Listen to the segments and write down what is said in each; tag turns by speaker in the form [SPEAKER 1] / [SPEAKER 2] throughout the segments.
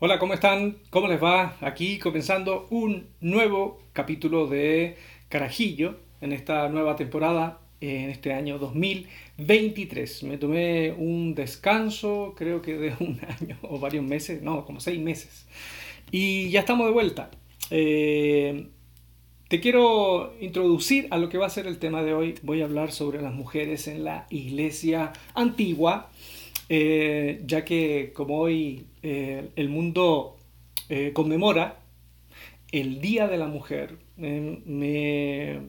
[SPEAKER 1] Hola, ¿cómo están? ¿Cómo les va? Aquí comenzando un nuevo capítulo de Carajillo en esta nueva temporada, en este año 2023. Me tomé un descanso, creo que de un año o varios meses, no, como seis meses. Y ya estamos de vuelta. Eh, te quiero introducir a lo que va a ser el tema de hoy. Voy a hablar sobre las mujeres en la iglesia antigua eh, ya que como hoy eh, el mundo eh, conmemora el Día de la Mujer, me,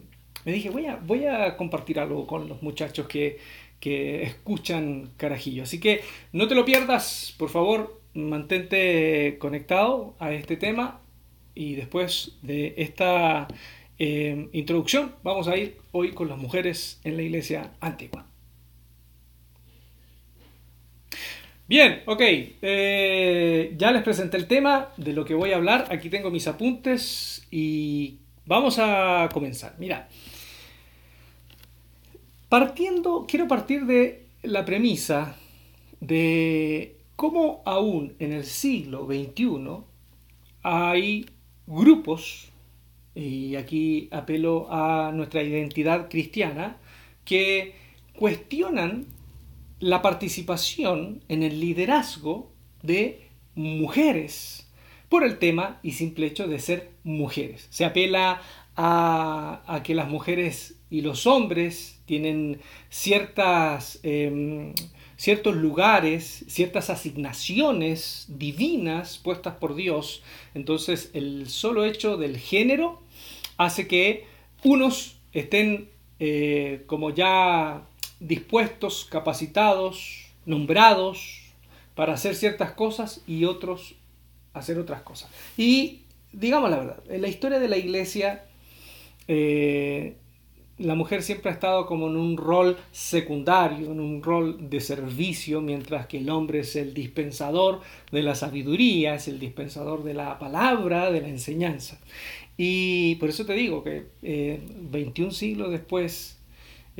[SPEAKER 1] dije, voy a, compartir algo con los muchachos que, que escuchan Carajillo. Así que no te lo pierdas, por favor, mantente conectado a este tema y después de esta introducción vamos a ir hoy con las mujeres en la iglesia antigua. Bien, ok. Eh, ya les presenté el tema de lo que voy a hablar. Aquí tengo mis apuntes y vamos a comenzar. Mira, partiendo, quiero partir de la premisa de cómo aún en el siglo XXI hay grupos, y aquí apelo a nuestra identidad cristiana, que cuestionan la participación en el liderazgo de mujeres por el tema y simple hecho de ser mujeres. Se apela a, que las mujeres y los hombres tienen ciertas, em, ciertos lugares, ciertas asignaciones divinas puestas por Dios. Entonces el solo hecho del género hace que unos estén eh, como ya dispuestos, capacitados, nombrados para hacer ciertas cosas y otros hacer otras cosas. Y digamos la verdad, en la historia de la iglesia, eh, la mujer siempre ha estado como en un rol secundario, en un rol de servicio, mientras que el hombre es el dispensador de la sabiduría, es el dispensador de la palabra, de la enseñanza. Y por eso te digo que 21 eh, siglos después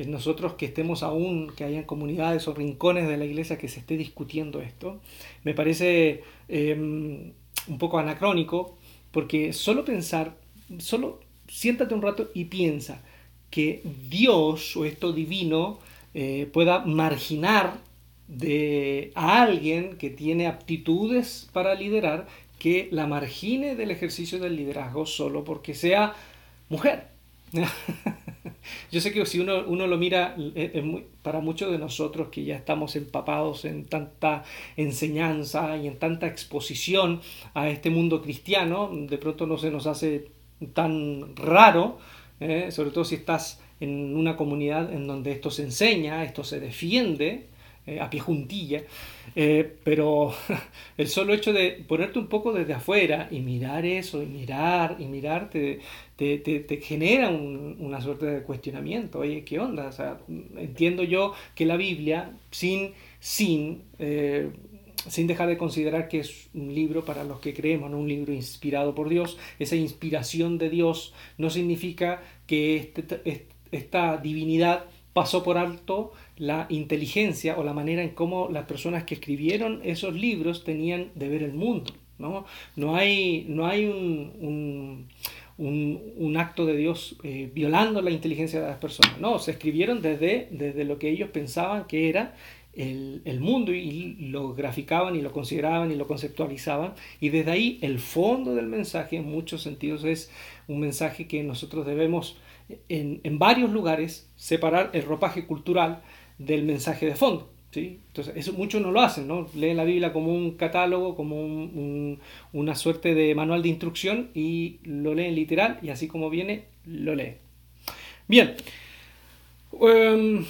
[SPEAKER 1] nosotros que estemos aún, que hayan comunidades o rincones de la iglesia que se esté discutiendo esto, me parece em, un poco anacrónico, porque solo pensar, solo siéntate un rato y piensa que Dios o esto divino eh, pueda marginar de, a alguien que tiene aptitudes para liderar, que la margine del ejercicio del liderazgo solo porque sea mujer. Yo sé que si uno, uno lo mira, para muchos de nosotros que ya estamos empapados en tanta enseñanza y en tanta exposición a este mundo cristiano, de pronto no se nos hace tan raro, ¿eh? sobre todo si estás en una comunidad en donde esto se enseña, esto se defiende, eh, a pie juntilla, eh, pero el solo hecho de ponerte un poco desde afuera y mirar eso, y mirar, y mirar, te, te, genera una suerte de cuestionamiento. Oye, ¿qué onda? O sea, entiendo yo que la Biblia, sin, sin, eh, sin dejar de considerar que es un libro para los que creemos, no un libro inspirado por Dios, esa inspiración de Dios no significa que este, esta divinidad pasó por alto la inteligencia o la manera en cómo las personas que escribieron esos libros tenían de ver el mundo. No, no hay, no hay un, un, acto de Dios eh, violando la inteligencia de las personas. No, se escribieron desde, desde lo que ellos pensaban que era el, el, mundo y lo graficaban y lo consideraban y lo conceptualizaban. Y desde ahí el fondo del mensaje en muchos sentidos es un mensaje que nosotros debemos en, varios lugares separar el ropaje cultural del mensaje de fondo. ¿sí? Entonces, eso muchos no lo hacen, ¿no? Leen la Biblia como un catálogo, como una suerte de manual de instrucción y lo leen literal y así como viene, lo leen. Bien. Em,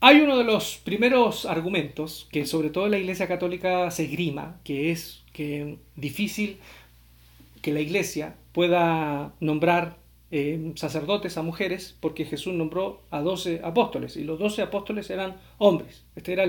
[SPEAKER 1] hay uno de los primeros argumentos que sobre todo la Iglesia Católica se grima, que es que difícil que la Iglesia pueda nombrar eh, sacerdotes a mujeres porque Jesús nombró a doce apóstoles y los doce apóstoles eran hombres. Este era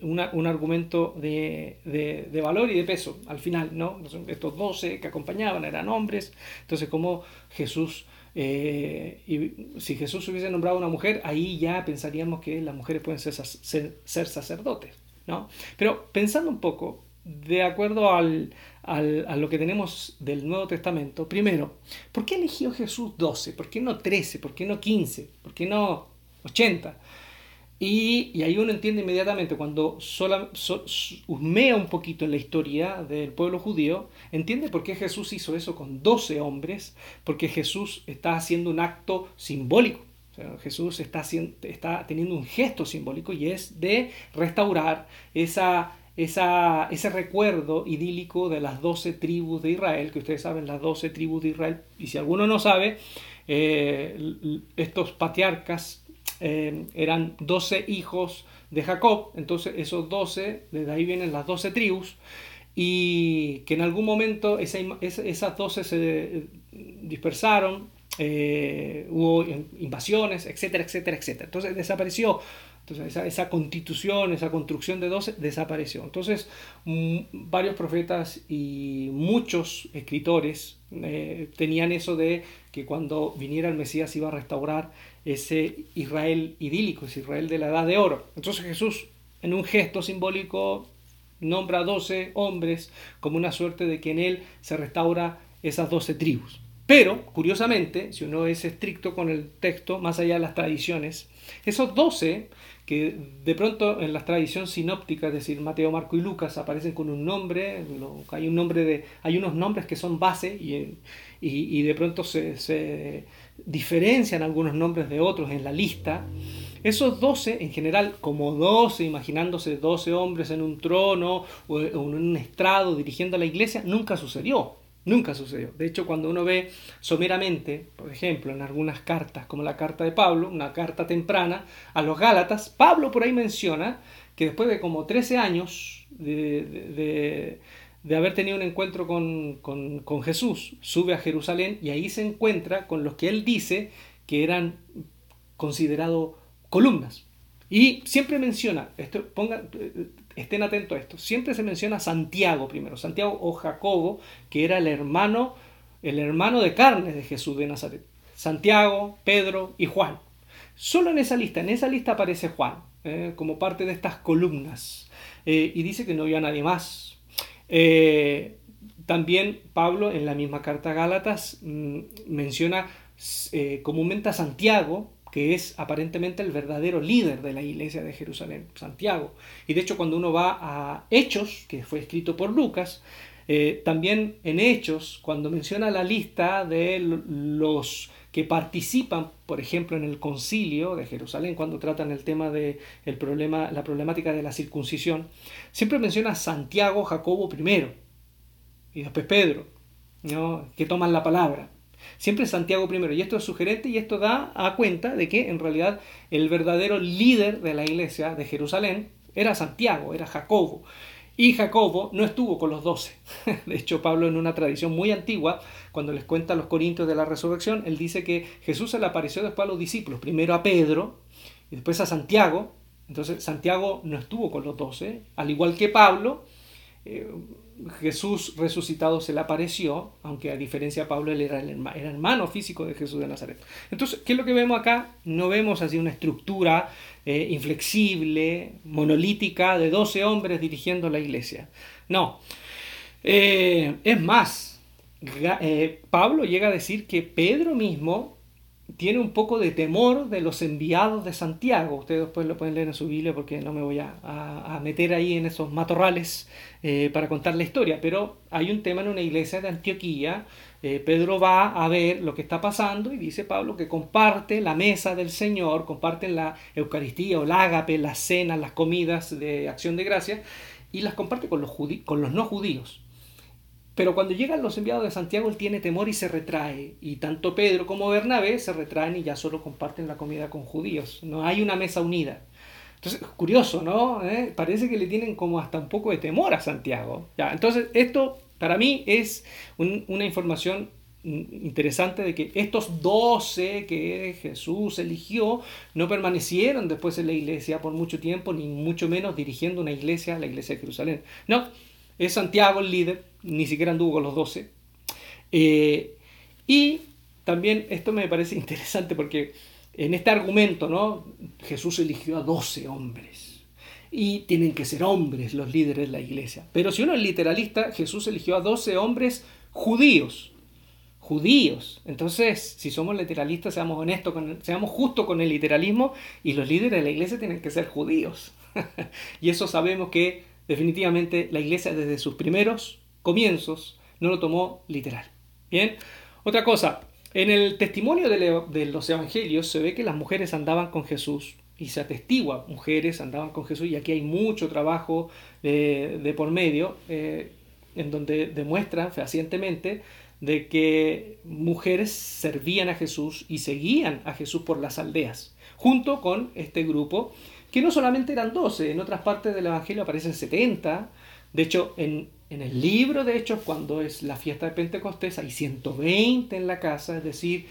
[SPEAKER 1] un argumento de, valor y de peso al final, ¿no? Estos doce que acompañaban eran hombres. Entonces, como Jesús, eh, y si Jesús hubiese nombrado a una mujer, ahí ya pensaríamos que las mujeres pueden ser, ser, ser sacerdotes, ¿no? Pero pensando un poco, de acuerdo al, a lo que tenemos del Nuevo Testamento, primero, ¿por qué eligió Jesús 12? ¿Por qué no 13? ¿Por qué no 15? ¿Por qué no 80? Y, ahí uno entiende inmediatamente, cuando sola, husmea un poquito en la historia del pueblo judío, entiende por qué Jesús hizo eso con 12 hombres, porque Jesús está haciendo un acto simbólico. Jesús está, está teniendo un gesto simbólico y es de restaurar esa esa, ese recuerdo idílico de las doce tribus de Israel, que ustedes saben, las doce tribus de Israel, y si alguno no sabe, eh, estos patriarcas eh, eran doce hijos de Jacob, entonces esos doce, desde ahí vienen las doce tribus, y que en algún momento esas doce se dispersaron, eh, hubo invasiones, etcétera, etcétera, etcétera. Entonces desapareció esa, constitución, esa construcción de doce desapareció. Entonces mm, varios profetas y muchos escritores eh, tenían eso de que cuando viniera el Mesías iba a restaurar ese Israel idílico, ese Israel de la edad de oro. Entonces Jesús, en un gesto simbólico, nombra a doce hombres como una suerte de que en él se restaura esas doce tribus. Pero, curiosamente, si uno es estricto con el texto, más allá de las tradiciones, esos doce que de pronto en la tradición sinóptica, es decir, Mateo, Marco y Lucas, aparecen con un nombre, hay, un nombre de, hay unos nombres que son base y, y, de pronto se, se, diferencian algunos nombres de otros en la lista. Esos doce, en general, como doce, imaginándose doce hombres en un trono o en un estrado dirigiendo la iglesia, nunca sucedió. Nunca sucedió. De hecho, cuando uno ve someramente, por ejemplo, en algunas cartas, como la carta de Pablo, una carta temprana a los Gálatas, Pablo por ahí menciona que después de como 13 años de, haber tenido un encuentro con, con, Jesús, sube a Jerusalén y ahí se encuentra con los que él dice que eran considerados columnas. Y siempre menciona, esto, ponga, estén atentos a esto, siempre se menciona Santiago primero, Santiago o Jacobo, que era el hermano, el hermano de carne de Jesús de Nazaret. Santiago, Pedro y Juan. Solo en esa lista, en esa lista aparece Juan, eh, como parte de estas columnas. Eh, y dice que no había nadie más. Eh, también Pablo en la misma carta a Gálatas mm, menciona comúnmente a Santiago que es aparentemente el verdadero líder de la iglesia de Jerusalén, Santiago. Y de hecho cuando uno va a Hechos, que fue escrito por Lucas, eh, también en Hechos, cuando menciona la lista de los que participan, por ejemplo, en el concilio de Jerusalén, cuando tratan el tema de el problema, la problemática de la circuncisión, siempre menciona Santiago, Jacobo primero, y después Pedro, ¿no? que toman la palabra. Siempre Santiago primero. Y esto es sugerente y esto da a cuenta de que en realidad el verdadero líder de la iglesia de Jerusalén era Santiago, era Jacobo. Y Jacobo no estuvo con los doce. De hecho, Pablo en una tradición muy antigua, cuando les cuenta a los corintios de la resurrección, él dice que Jesús se le apareció después a los discípulos, primero a Pedro y después a Santiago. Entonces Santiago no estuvo con los doce, al igual que Pablo. Eh, Jesús resucitado se le apareció, aunque a diferencia de Pablo, él era el hermano, físico de Jesús de Nazaret. Entonces, ¿qué es lo que vemos acá? No vemos así una estructura eh, inflexible, monolítica, de 12 hombres dirigiendo la iglesia. No. Eh, es más, eh, Pablo llega a decir que Pedro mismo tiene un poco de temor de los enviados de Santiago. Ustedes después lo pueden leer en su Biblia porque no me voy a, meter ahí en esos matorrales eh, para contar la historia. Pero hay un tema en una iglesia de Antioquía. Eh, Pedro va a ver lo que está pasando y dice Pablo que comparte la mesa del Señor, comparten la Eucaristía o la ágape, las cenas, las comidas de acción de gracia y las comparte con los, con los no judíos. Pero cuando llegan los enviados de Santiago, él tiene temor y se retrae. Y tanto Pedro como Bernabé se retraen y ya solo comparten la comida con judíos. No hay una mesa unida. Entonces, curioso, ¿no? ¿Eh? Parece que le tienen como hasta un poco de temor a Santiago. Ya, entonces, esto para mí es una información interesante de que estos doce que Jesús eligió no permanecieron después en la iglesia por mucho tiempo, ni mucho menos dirigiendo una iglesia, la iglesia de Jerusalén. No, es Santiago el líder, ni siquiera anduvo con los doce. Eh, y también esto me parece interesante porque en este argumento, ¿no? Jesús eligió a doce hombres. y tienen que ser hombres los líderes de la iglesia. Pero si uno es literalista, Jesús eligió a 12 hombres judíos. Judíos. Entonces, si somos literalistas, seamos honestos, seamos justos con el literalismo y los líderes de la iglesia tienen que ser judíos. y eso sabemos que definitivamente la iglesia desde sus primeros comienzos no lo tomó literal. Bien, otra cosa, en el testimonio de los evangelios se ve que las mujeres andaban con Jesús y se atestigua, mujeres andaban con Jesús y aquí hay mucho trabajo de, por medio eh, en donde demuestran fehacientemente de que mujeres servían a Jesús y seguían a Jesús por las aldeas, junto con este grupo, que no solamente eran 12, en otras partes del Evangelio aparecen 70, de hecho en, en el libro de Hechos, cuando es la fiesta de Pentecostés, hay 120 en la casa, es decir,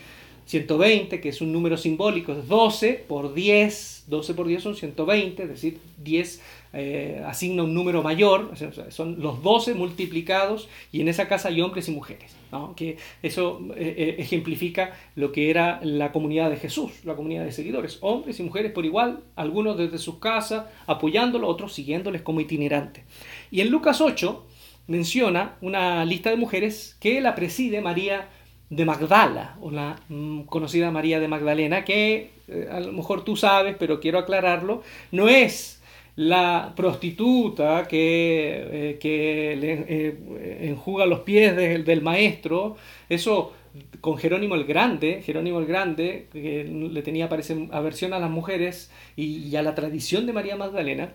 [SPEAKER 1] 120, que es un número simbólico, es 12 por 10, 12 por 10 son 120, es decir, 10 eh, asigna un número mayor, son los 12 multiplicados y en esa casa hay hombres y mujeres, que eso eh, eh, ejemplifica lo que era la comunidad de Jesús, la comunidad de seguidores, hombres y mujeres por igual, algunos desde sus casas apoyándolo, otros siguiéndoles como itinerantes. Y en Lucas 8 menciona una lista de mujeres que la preside María de Magdala, o la mm, conocida María de Magdalena, que a lo mejor tú sabes, pero quiero aclararlo, no es la prostituta que, eh, le eh, enjuga los pies del maestro, eso con Jerónimo el Grande, Jerónimo el Grande, que le tenía parece aversión a las mujeres y a la tradición de María Magdalena,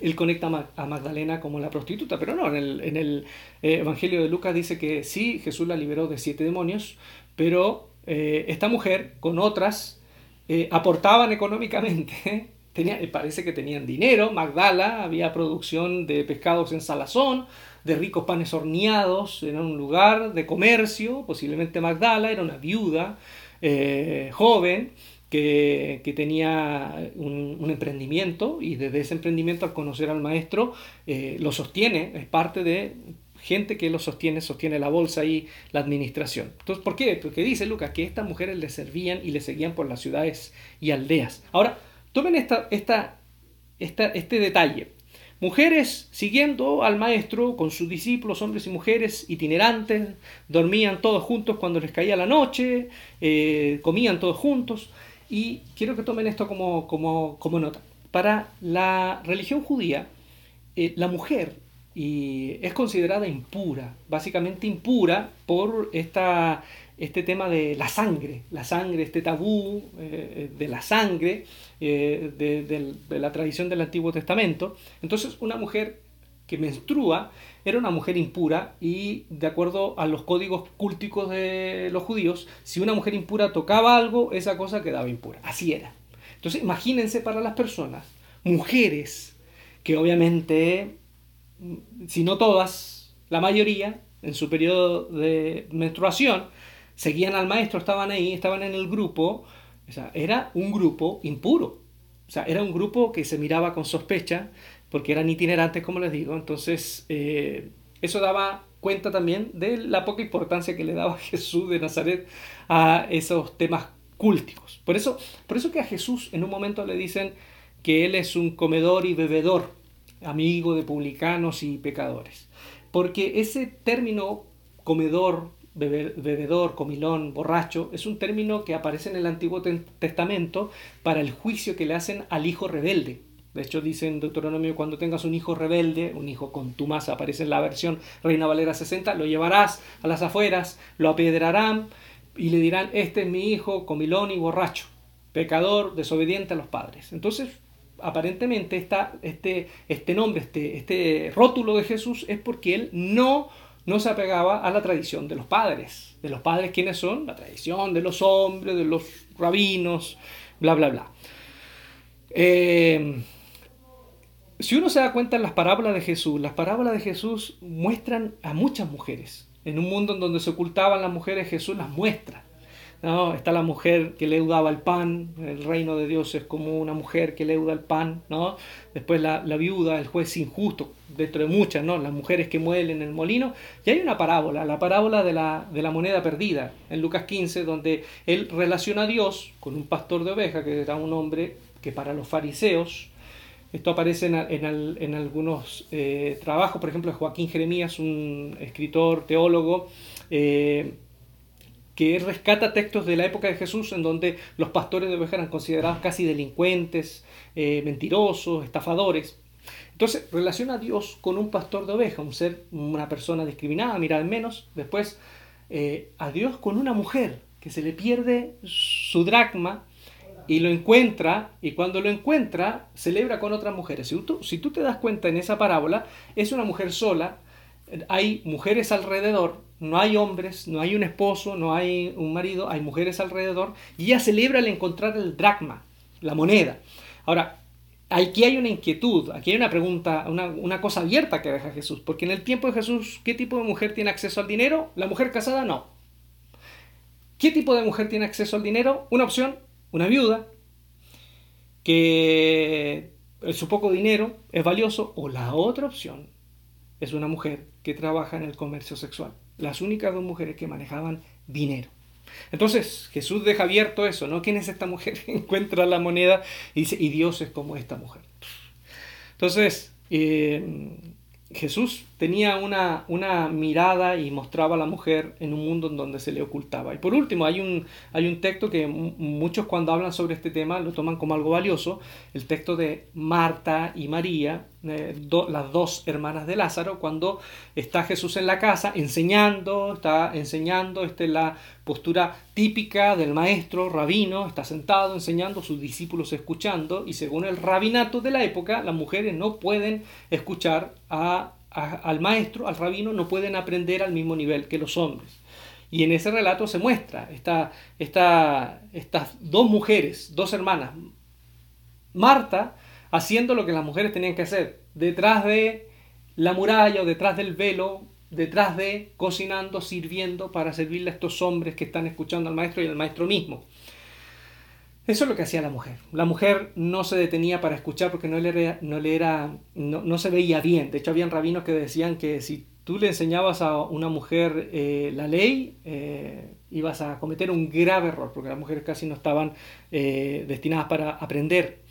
[SPEAKER 1] él conecta a Magdalena como la prostituta, pero no, en el, eh, Evangelio de Lucas dice que sí, Jesús la liberó de siete demonios, pero esta mujer con otras aportaban económicamente, tenía, parece que tenían dinero, Magdala, había producción de pescados en salazón, de ricos panes horneados, era un lugar de comercio, posiblemente Magdala era una viuda joven, que, tenía un, emprendimiento y desde ese emprendimiento al conocer al maestro eh, lo sostiene, es parte de gente que lo sostiene, sostiene la bolsa y la administración. Entonces, ¿por qué? Porque dice Lucas que estas mujeres le servían y le seguían por las ciudades y aldeas. Ahora, tomen esta, este detalle. Mujeres siguiendo al maestro con sus discípulos, hombres y mujeres itinerantes, dormían todos juntos cuando les caía la noche, eh, comían todos juntos. Y quiero que tomen esto como, como, nota. Para la religión judía, eh, la mujer es considerada impura, básicamente impura por esta, este tema de la sangre, la sangre, este tabú eh, de la sangre eh, de, de, la tradición del Antiguo Testamento. Entonces una mujer que menstrua era una mujer impura y de acuerdo a los códigos cúlticos de los judíos, si una mujer impura tocaba algo, esa cosa quedaba impura. Así era. Entonces imagínense para las personas, mujeres que obviamente, si no todas, la mayoría, en su periodo de menstruación, seguían al maestro, estaban ahí, estaban en el grupo, o sea, era un grupo impuro. O sea, era un grupo que se miraba con sospecha, porque eran itinerantes, como les digo. Entonces, eh, eso daba cuenta también de la poca importancia que le daba Jesús de Nazaret a esos temas cúlticos. Por eso, por eso que a Jesús en un momento le dicen que él es un comedor y bebedor, amigo de publicanos y pecadores. Porque ese término comedor, bebedor, comilón, borracho, es un término que aparece en el Antiguo Testamento para el juicio que le hacen al hijo rebelde. De hecho, dice en Deuteronomio, cuando tengas un hijo rebelde, un hijo con tu masa, aparece en la versión Reina Valera 60, lo llevarás a las afueras, lo apiedrarán y le dirán, este es mi hijo comilón y borracho, pecador, desobediente a los padres. Entonces, aparentemente este, este nombre, este, este rótulo de Jesús es porque él no, no se apegaba a la tradición de los padres. ¿De los padres quiénes son? La tradición de los hombres, de los rabinos, bla, bla, bla. Eh, si uno se da cuenta en las parábolas de Jesús, las parábolas de Jesús muestran a muchas mujeres. En un mundo en donde se ocultaban las mujeres, Jesús las muestra. ¿No? Está la mujer que leudaba el pan, el reino de Dios es como una mujer que leuda el pan, ¿no? Después la, viuda, el juez injusto, dentro de muchas, ¿no? Las mujeres que muelen en el molino. Y hay una parábola, la parábola de la, de la moneda perdida, en Lucas 15, donde él relaciona a Dios con un pastor de oveja, que era un hombre que para los fariseos Esto aparece en, algunos eh, trabajos, por ejemplo, Joaquín Jeremías, un escritor, teólogo, eh, que rescata textos de la época de Jesús en donde los pastores de ovejas eran considerados casi delincuentes, eh, mentirosos, estafadores. Entonces relaciona a Dios con un pastor de ovejas, un ser, una persona discriminada, mirada en menos. Después eh, a Dios con una mujer que se le pierde su dracma y lo encuentra, y cuando lo encuentra, celebra con otras mujeres. Si tú, si tú te das cuenta en esa parábola, es una mujer sola, hay mujeres alrededor, no hay hombres, no hay un esposo, no hay un marido, hay mujeres alrededor, y ella celebra al encontrar el dracma, la moneda. Ahora, aquí hay una inquietud, aquí hay una pregunta, una, cosa abierta que deja Jesús, porque en el tiempo de Jesús, ¿qué tipo de mujer tiene acceso al dinero? La mujer casada no. ¿Qué tipo de mujer tiene acceso al dinero? Una opción, una viuda, que su poco dinero es valioso, o la otra opción es una mujer que trabaja en el comercio sexual. Las únicas dos mujeres que manejaban dinero. Entonces Jesús deja abierto eso, ¿no? ¿Quién es esta mujer? Encuentra la moneda y dice, y Dios es como esta mujer. Entonces, eh, Jesús tenía una, una, mirada y mostraba a la mujer en un mundo en donde se le ocultaba. Y por último, hay un, hay un texto que muchos cuando hablan sobre este tema lo toman como algo valioso, el texto de Marta y María, eh, las dos hermanas de Lázaro, cuando está Jesús en la casa enseñando, está enseñando, esta es la postura típica del maestro rabino, está sentado enseñando, sus discípulos escuchando, y según el rabinato de la época, las mujeres no pueden escuchar a al maestro, al rabino, no pueden aprender al mismo nivel que los hombres. Y en ese relato se muestra esta, estas dos mujeres, dos hermanas, Marta haciendo lo que las mujeres tenían que hacer, detrás de la muralla o detrás del velo, detrás de cocinando, sirviendo para servirle a estos hombres que están escuchando al maestro y al maestro mismo. Eso es lo que hacía la mujer. La mujer no se detenía para escuchar porque no le era, no, le era, no, se veía bien. De hecho, habían rabinos que decían que si tú le enseñabas a una mujer eh, la ley, eh, ibas a cometer un grave error, porque las mujeres casi no estaban eh, destinadas para aprender.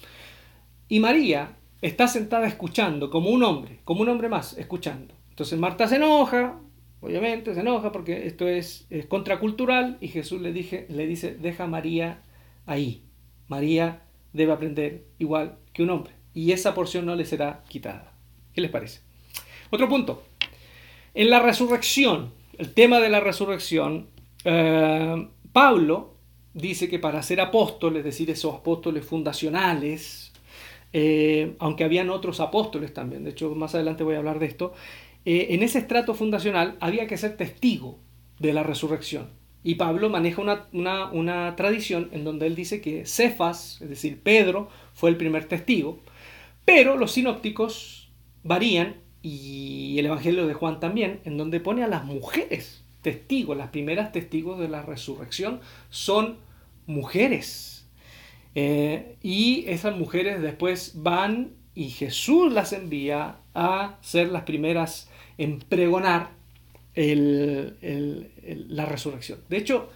[SPEAKER 1] Y María está sentada escuchando, como un hombre, como un hombre más, escuchando. Entonces Marta se enoja, obviamente se enoja porque esto es, es contracultural, y Jesús le, dije, le dice, deja a María ahí. María debe aprender igual que un hombre y esa porción no le será quitada. ¿Qué les parece? Otro punto. En la resurrección, el tema de la resurrección, eh, Pablo dice que para ser apóstol, es decir, esos apóstoles fundacionales, eh, aunque habían otros apóstoles también, de hecho más adelante voy a hablar de esto, eh, en ese estrato fundacional había que ser testigo de la resurrección. Y Pablo maneja una, tradición en donde él dice que Cefas, es decir, Pedro, fue el primer testigo, pero los sinópticos varían, y el Evangelio de Juan también, en donde pone a las mujeres testigos, las primeras testigos de la resurrección son mujeres. Eh, y esas mujeres después van y Jesús las envía a ser las primeras en pregonar la resurrección. De hecho,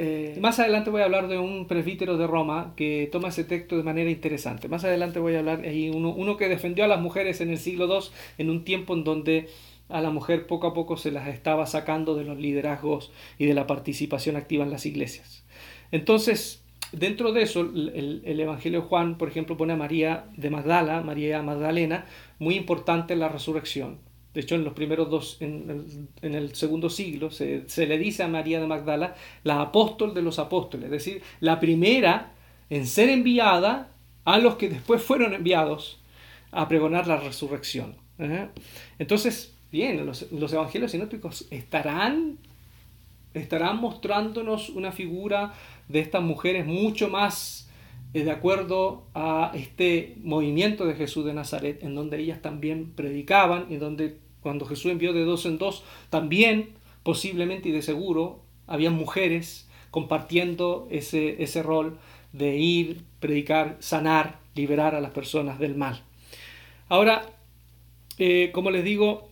[SPEAKER 1] eh, más adelante voy a hablar de un presbítero de Roma que toma ese texto de manera interesante. Más adelante voy a hablar de uno, uno que defendió a las mujeres en el siglo II, en un tiempo en donde a la mujer poco a poco se las estaba sacando de los liderazgos y de la participación activa en las iglesias. Entonces, dentro de eso, el, el, Evangelio Juan, por ejemplo, pone a María de Magdala, María Magdalena, muy importante en la resurrección. De hecho, en los primeros dos, en el, segundo siglo, se, le dice a María de Magdala la apóstol de los apóstoles, es decir, la primera en ser enviada a los que después fueron enviados a pregonar la resurrección. Entonces, bien, los, los, evangelios sinópticos estarán, estarán mostrándonos una figura de estas mujeres mucho más de acuerdo a este movimiento de Jesús de Nazaret, en donde ellas también predicaban y donde cuando Jesús envió de dos en dos, también posiblemente y de seguro había mujeres compartiendo ese, ese rol de ir, predicar, sanar, liberar a las personas del mal. Ahora, eh, como les digo,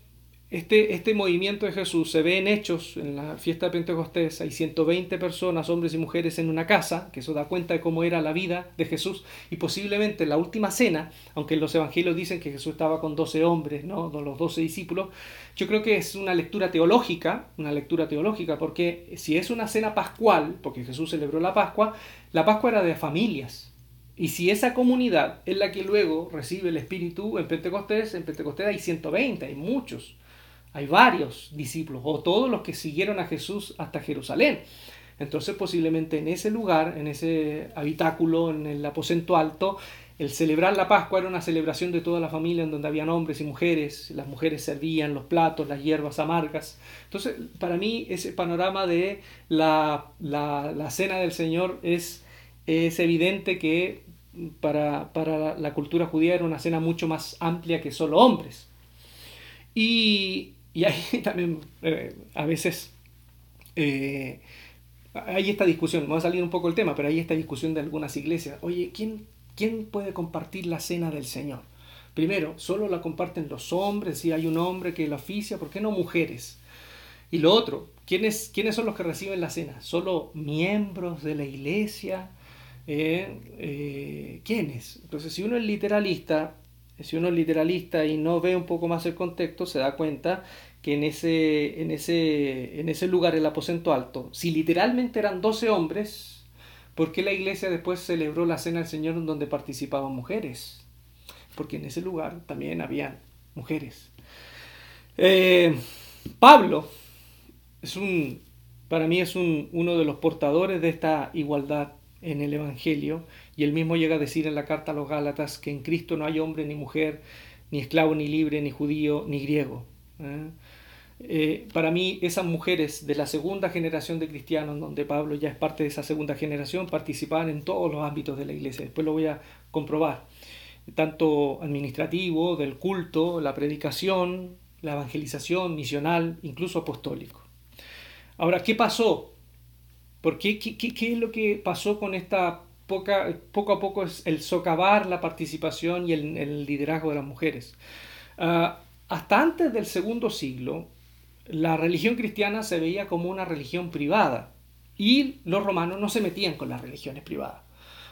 [SPEAKER 1] este, este movimiento de Jesús se ve en hechos, en la fiesta de Pentecostés, hay 120 personas, hombres y mujeres en una casa, que eso da cuenta de cómo era la vida de Jesús, y posiblemente en la última cena, aunque los evangelios dicen que Jesús estaba con 12 hombres, ¿no? los 12 discípulos, yo creo que es una lectura teológica, una lectura teológica, porque si es una cena pascual, porque Jesús celebró la Pascua, la Pascua era de familias, y si esa comunidad es la que luego recibe el Espíritu en Pentecostés, en Pentecostés hay 120, hay muchos hay varios discípulos o todos los que siguieron a Jesús hasta Jerusalén. Entonces posiblemente en ese lugar, en ese habitáculo, en el aposento alto, el celebrar la Pascua era una celebración de toda la familia en donde habían hombres y mujeres, las mujeres servían los platos, las hierbas amargas. Entonces, para mí ese panorama de la, la, cena del Señor es, es evidente que para, para la cultura judía era una cena mucho más amplia que solo hombres. Y, y ahí también eh, a veces eh, hay esta discusión, vamos a salir un poco del tema, pero hay esta discusión de algunas iglesias. Oye, ¿quién, ¿quién puede compartir la cena del Señor? Primero, solo la comparten los hombres, si hay un hombre que la oficia, ¿por qué no mujeres? Y lo otro, ¿quiénes, ¿quiénes son los que reciben la cena? ¿Solo miembros de la iglesia? Eh, ¿Quiénes? Entonces, si uno es literalista, si uno es literalista y no ve un poco más el contexto, se da cuenta que en ese, en ese, en ese lugar, el aposento alto, si literalmente eran 12 hombres, ¿por qué la iglesia después celebró la cena del Señor en donde participaban mujeres? Porque en ese lugar también habían mujeres. Eh, Pablo es un, para mí es un, uno de los portadores de esta igualdad en el Evangelio y él mismo llega a decir en la carta a los Gálatas que en Cristo no hay hombre ni mujer, ni esclavo ni libre, ni judío ni griego. ¿eh? Eh, para mí, esas mujeres de la segunda generación de cristianos, donde Pablo ya es parte de esa segunda generación, participaban en todos los ámbitos de la iglesia. Después lo voy a comprobar. Tanto administrativo, del culto, la predicación, la evangelización, misional, incluso apostólico. Ahora, ¿qué pasó? ¿Por qué, qué, qué es lo que pasó con esta poco a poco es el socavar la participación y el, liderazgo de las mujeres. Ah, hasta antes del segundo siglo, la religión cristiana se veía como una religión privada y los romanos no se metían con las religiones privadas.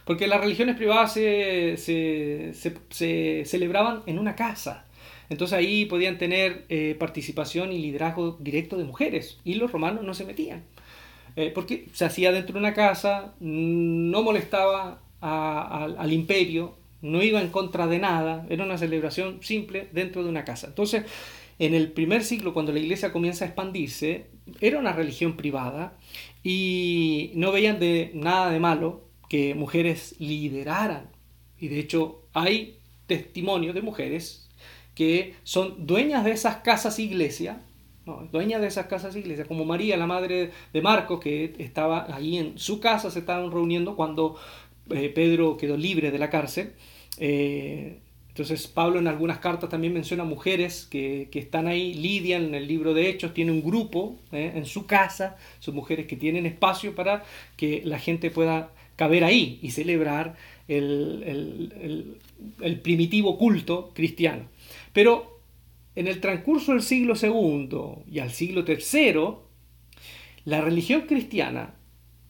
[SPEAKER 1] Porque las religiones privadas se, se, celebraban en una casa. Entonces ahí podían tener eh, participación y liderazgo directo de mujeres y los romanos no se metían. Eh, porque se hacía dentro de una casa, no molestaba al imperio, no iba en contra de nada, era una celebración simple dentro de una casa. Entonces, en el primer siglo, cuando la iglesia comienza a expandirse, era una religión privada y no veían de nada de malo que mujeres lideraran. Y de hecho hay testimonios de mujeres que son dueñas de esas casas iglesia dueña de esas casas iglesias, como María, la madre de Marcos, que estaba ahí en su casa, se estaban reuniendo cuando eh, Pedro quedó libre de la cárcel. Eh, entonces Pablo en algunas cartas también menciona mujeres que, están ahí. Lidia en el libro de Hechos tiene un grupo eh, en su casa, son mujeres que tienen espacio para que la gente pueda caber ahí y celebrar el, el primitivo culto cristiano. Pero en el transcurso del siglo II y al siglo III, la religión cristiana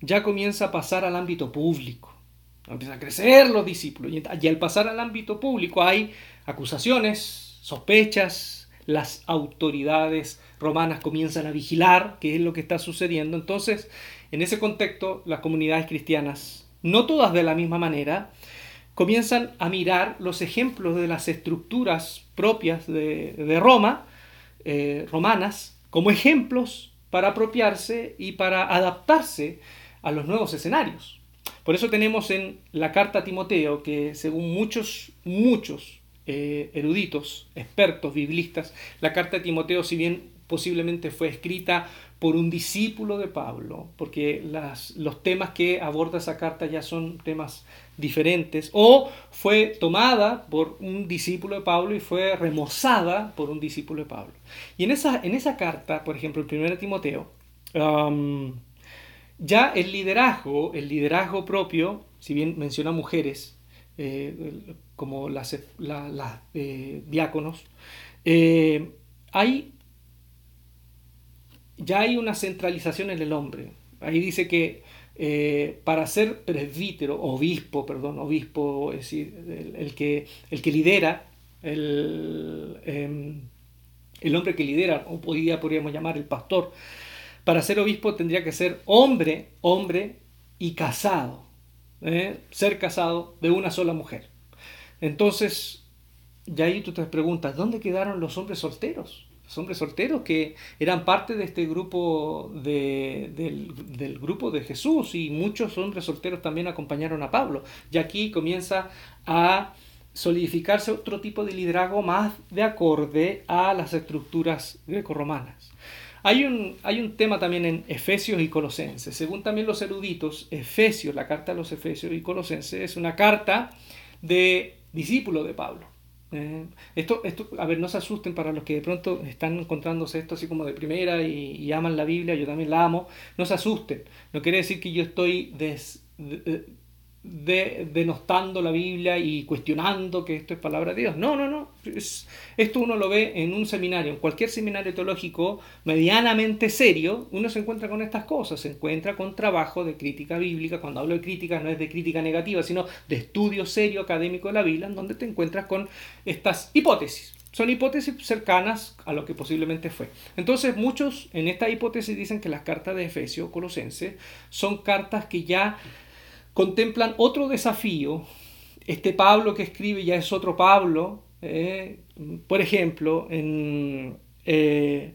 [SPEAKER 1] ya comienza a pasar al ámbito público. Empiezan a crecer los discípulos y al pasar al ámbito público hay acusaciones, sospechas, las autoridades romanas comienzan a vigilar qué es lo que está sucediendo. Entonces, en ese contexto, las comunidades cristianas, no todas de la misma manera, comienzan a mirar los ejemplos de las estructuras propias de, Roma, eh, romanas, como ejemplos para apropiarse y para adaptarse a los nuevos escenarios. Por eso tenemos en la carta a Timoteo que según muchos, muchos eh, eruditos, expertos, biblistas, la carta a Timoteo, si bien posiblemente fue escrita por un discípulo de Pablo, porque los temas que aborda esa carta ya son temas diferentes, o fue tomada por un discípulo de Pablo y fue remozada por un discípulo de Pablo. Y en esa, en esa carta, por ejemplo, el 1 Timoteo, um, ya el liderazgo, el liderazgo propio, si bien menciona mujeres, eh, como las, eh, diáconos, eh, hay ya hay una centralización en el hombre. Ahí dice que eh, para ser presbítero, obispo, perdón, obispo, es decir, el, que, el que lidera, el, em, el hombre que lidera, o podría, podríamos llamar el pastor, para ser obispo tendría que ser hombre, hombre y casado, ¿eh? ser casado de una sola mujer. Entonces, ya ahí tú te preguntas, ¿dónde quedaron los hombres solteros? Hombres solteros que eran parte de este grupo de, del, del, grupo de Jesús y muchos hombres solteros también acompañaron a Pablo. Y aquí comienza a solidificarse otro tipo de liderazgo más de acorde a las estructuras grecorromanas. Hay un, hay un tema también en Efesios y Colosenses. Según también los eruditos, Efesios, la carta a los Efesios y Colosenses, es una carta de discípulo de Pablo. Eh, esto, esto, a ver, no se asusten para los que de pronto están encontrándose esto así como de primera y, aman la Biblia, yo también la amo, no se asusten. No quiere decir que yo estoy des, de, denostando la Biblia y cuestionando que esto es palabra de Dios. No, no, no. esto uno lo ve en un seminario, en cualquier seminario teológico medianamente serio, uno se encuentra con estas cosas, se encuentra con trabajo de crítica bíblica. Cuando hablo de crítica no es de crítica negativa, sino de estudio serio académico de la Biblia, en donde te encuentras con estas hipótesis. Son hipótesis cercanas a lo que posiblemente fue. Entonces muchos en esta hipótesis dicen que las cartas de Efesio, Colosense, son cartas que ya contemplan otro desafío. Este Pablo que escribe ya es otro Pablo. Eh, por ejemplo, en, eh,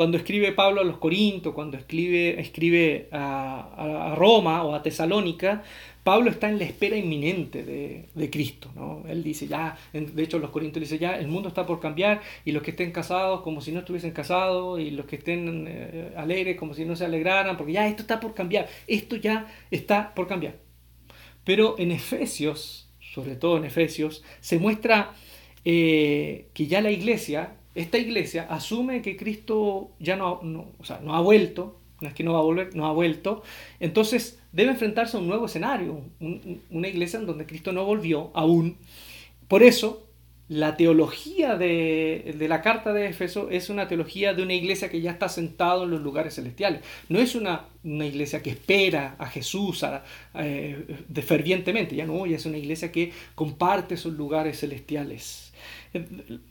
[SPEAKER 1] cuando escribe Pablo a los Corintos, cuando escribe, escribe a, Roma o a Tesalónica, Pablo está en la espera inminente de, Cristo. ¿no? Él dice ya, de hecho los Corintios dice ya, el mundo está por cambiar y los que estén casados como si no estuviesen casados y los que estén eh, alegres como si no se alegraran, porque ya esto está por cambiar, esto ya está por cambiar. Pero en Efesios, sobre todo en Efesios, se muestra eh, que ya la iglesia, esta iglesia, asume que Cristo ya no, ha vuelto, no es que no va a volver, no ha vuelto, entonces debe enfrentarse a un nuevo escenario, una iglesia en donde Cristo no volvió aún. Por eso la teología de, la carta de Éfeso es una teología de una iglesia que ya está sentado en los lugares celestiales. No es una, iglesia que espera a Jesús eh, de fervientemente, ya no, ya es una iglesia que comparte esos lugares celestiales.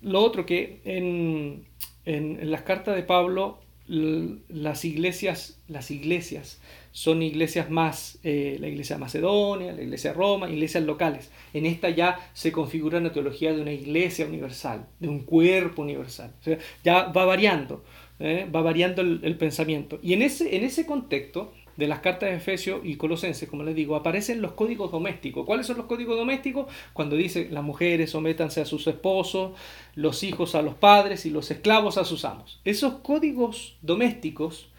[SPEAKER 1] Lo otro que en, en las cartas de Pablo las iglesias, las iglesias son iglesias más, eh, la iglesia de Macedonia, la iglesia de Roma, iglesias locales. En esta ya se configura una teología de una iglesia universal, de un cuerpo universal. Ya va variando, ¿eh? va variando el, el, pensamiento. Y en ese, en ese contexto, de las cartas de Efesios y Colosenses, como les digo, aparecen los códigos domésticos. ¿Cuáles son los códigos domésticos? Cuando dice las mujeres sométanse a sus esposos, los hijos a los padres y los esclavos a sus amos. Esos códigos domésticos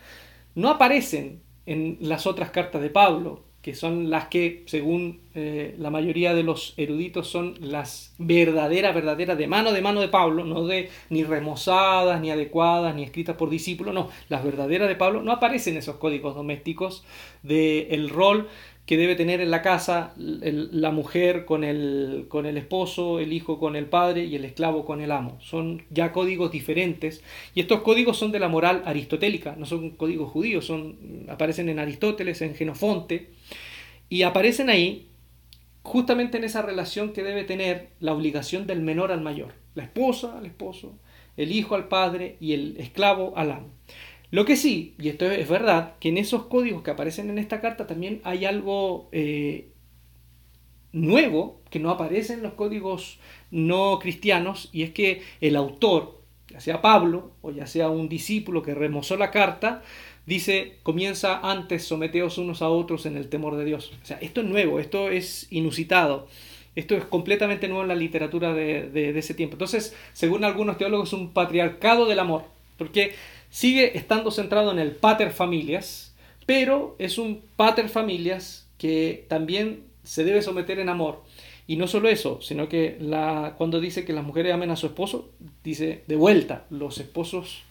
[SPEAKER 1] no aparecen en las otras cartas de Pablo, que son las que, según eh, la mayoría de los eruditos, son las verdaderas, verdaderas de mano de mano de Pablo, no de ni remozadas, ni adecuadas, ni escritas por discípulos, no, las verdaderas de Pablo no aparecen esos códigos domésticos del rol que debe tener en la casa la mujer con el, con el esposo, el hijo con el padre y el esclavo con el amo. Son ya códigos diferentes y estos códigos son de la moral aristotélica, no son códigos judíos, son, aparecen en Aristóteles, en Genofonte y aparecen ahí justamente en esa relación que debe tener la obligación del menor al mayor, la esposa al esposo, el hijo al padre y el esclavo al amo. Lo que sí, y esto es verdad, que en esos códigos que aparecen en esta carta también hay algo eh, nuevo que no aparece en los códigos no cristianos, y es que el autor, ya sea Pablo o ya sea un discípulo que remozó la carta, dice, comienza antes, someteos unos a otros en el temor de Dios. O sea, esto es nuevo, esto es inusitado. Esto es completamente nuevo en la literatura de, de ese tiempo. Entonces, según algunos teólogos, es un patriarcado del amor. Porque sigue estando centrado en el pater familias, pero es un pater familias que también se debe someter en amor. Y no solo eso, sino que la, cuando dice que las mujeres amen a su esposo, dice de vuelta, los esposos,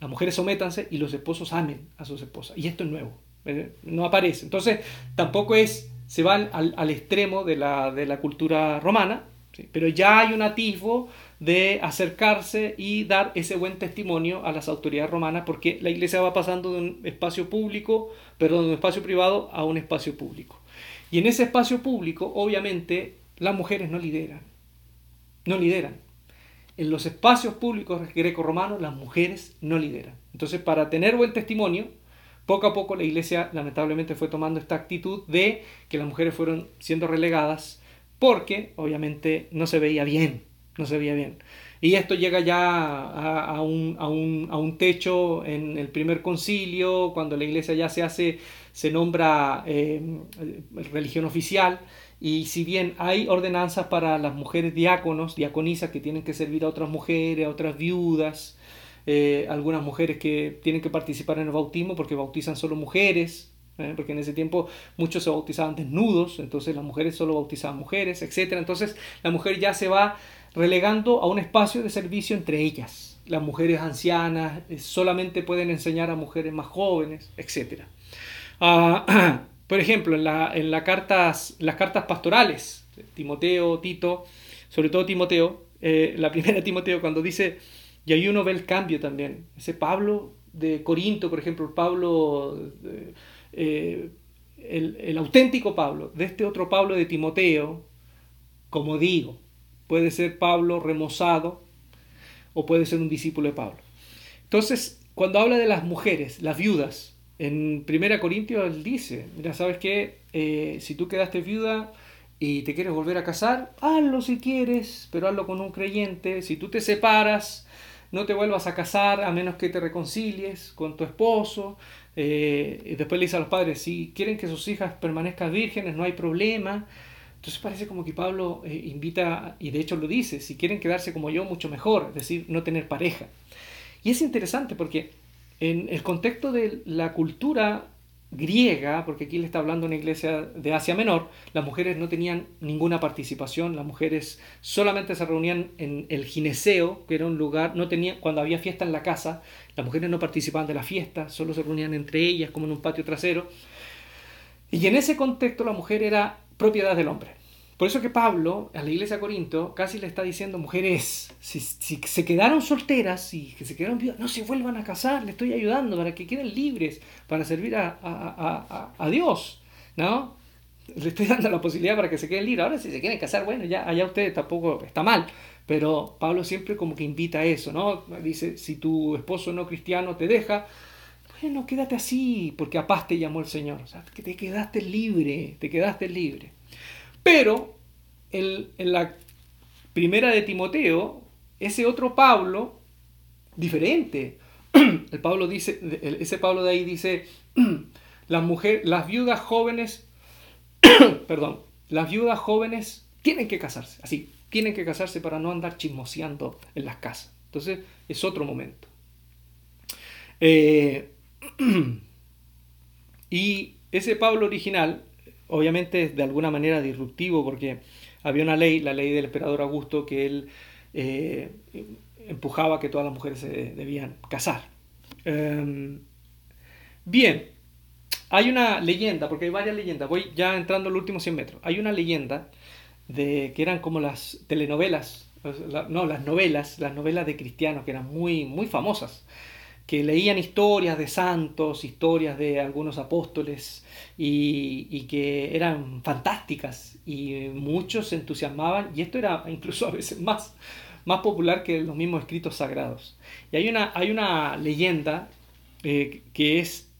[SPEAKER 1] las mujeres sométanse y los esposos amen a sus esposas. Y esto es nuevo, ¿eh? no aparece. Entonces, tampoco es, se va al, al extremo de la, de la cultura romana, pero ya hay un atisbo de acercarse y dar ese buen testimonio a las autoridades romanas, porque la iglesia va pasando de un espacio público, perdón, de un espacio privado a un espacio público. Y en ese espacio público, obviamente, las mujeres no lideran, no lideran. En los espacios públicos greco-romanos, las mujeres no lideran. Entonces, para tener buen testimonio, poco a poco la iglesia lamentablemente fue tomando esta actitud de que las mujeres fueron siendo relegadas porque obviamente no se veía bien no se veía bien. Y esto llega ya a, un, a, un, a, un, techo en el primer concilio, cuando la iglesia ya se hace, se nombra eh, religión oficial, y si bien hay ordenanzas para las mujeres diáconos, diaconisas que tienen que servir a otras mujeres, a otras viudas, eh, algunas mujeres que tienen que participar en el bautismo porque bautizan solo mujeres, ¿eh? porque en ese tiempo muchos se bautizaban desnudos, entonces las mujeres solo bautizaban mujeres, etc. Entonces la mujer ya se va relegando a un espacio de servicio entre ellas. Las mujeres ancianas eh, solamente pueden enseñar a mujeres más jóvenes, etc. Ah, por ejemplo, en, la, en cartas, las cartas pastorales, Timoteo, Tito, sobre todo Timoteo, eh, la primera Timoteo cuando dice, y ahí uno ve el cambio también, ese Pablo de Corinto, por ejemplo, Pablo, eh, el, el auténtico Pablo, de este otro Pablo de Timoteo, como digo, Puede ser Pablo remozado o puede ser un discípulo de Pablo. Entonces, cuando habla de las mujeres, las viudas, en 1 Corintios él dice, mira, ¿sabes qué? Eh, si tú quedaste viuda y te quieres volver a casar, hazlo si quieres, pero hazlo con un creyente. Si tú te separas, no te vuelvas a casar a menos que te reconcilies con tu esposo. Eh, y después le dice a los padres, si quieren que sus hijas permanezcan vírgenes, no hay problema. Entonces parece como que Pablo eh, invita, y de hecho lo dice, si quieren quedarse como yo, mucho mejor, es decir, no tener pareja. Y es interesante porque en el contexto de la cultura griega, porque aquí le está hablando una iglesia de Asia Menor, las mujeres no tenían ninguna participación, las mujeres solamente se reunían en el gineceo, que era un lugar, no tenían, cuando había fiesta en la casa, las mujeres no participaban de la fiesta, solo se reunían entre ellas como en un patio trasero. Y en ese contexto la mujer era propiedad del hombre. Por eso que Pablo, a la iglesia de Corinto, casi le está diciendo, mujeres, si, se quedaron solteras y que se quedaron viudas, no se vuelvan a casar, le estoy ayudando para que queden libres, para servir a, Dios, ¿no? Le estoy dando la posibilidad para que se queden libres. Ahora si se quieren casar, bueno, ya allá ustedes tampoco está mal, pero Pablo siempre como que invita a eso, ¿no? Dice, si tu esposo no cristiano te deja, bueno, quédate así, porque a paz te llamó el Señor. O sea, que te quedaste libre, te quedaste libre. Pero en, la primera de Timoteo, ese otro Pablo, diferente. El Pablo dice, ese Pablo de ahí dice, las mujeres, las viudas jóvenes, perdón, las viudas jóvenes tienen que casarse, así, tienen que casarse para no andar chismoseando en las casas. Entonces, es otro momento. Eh, y ese Pablo original, obviamente es de alguna manera disruptivo porque había una ley, la ley del emperador Augusto, que él eh, empujaba que todas las mujeres se debían casar. Em, bien, hay una leyenda, porque hay varias leyendas, voy ya entrando en los últimos 100 metros, hay una leyenda de que eran como las telenovelas, no, las novelas, las novelas de cristianos que eran muy, muy famosas que leían historias de santos, historias de algunos apóstoles y, que eran fantásticas y muchos se entusiasmaban y esto era incluso a veces más, más popular que los mismos escritos sagrados. Y hay una, hay una leyenda eh, que es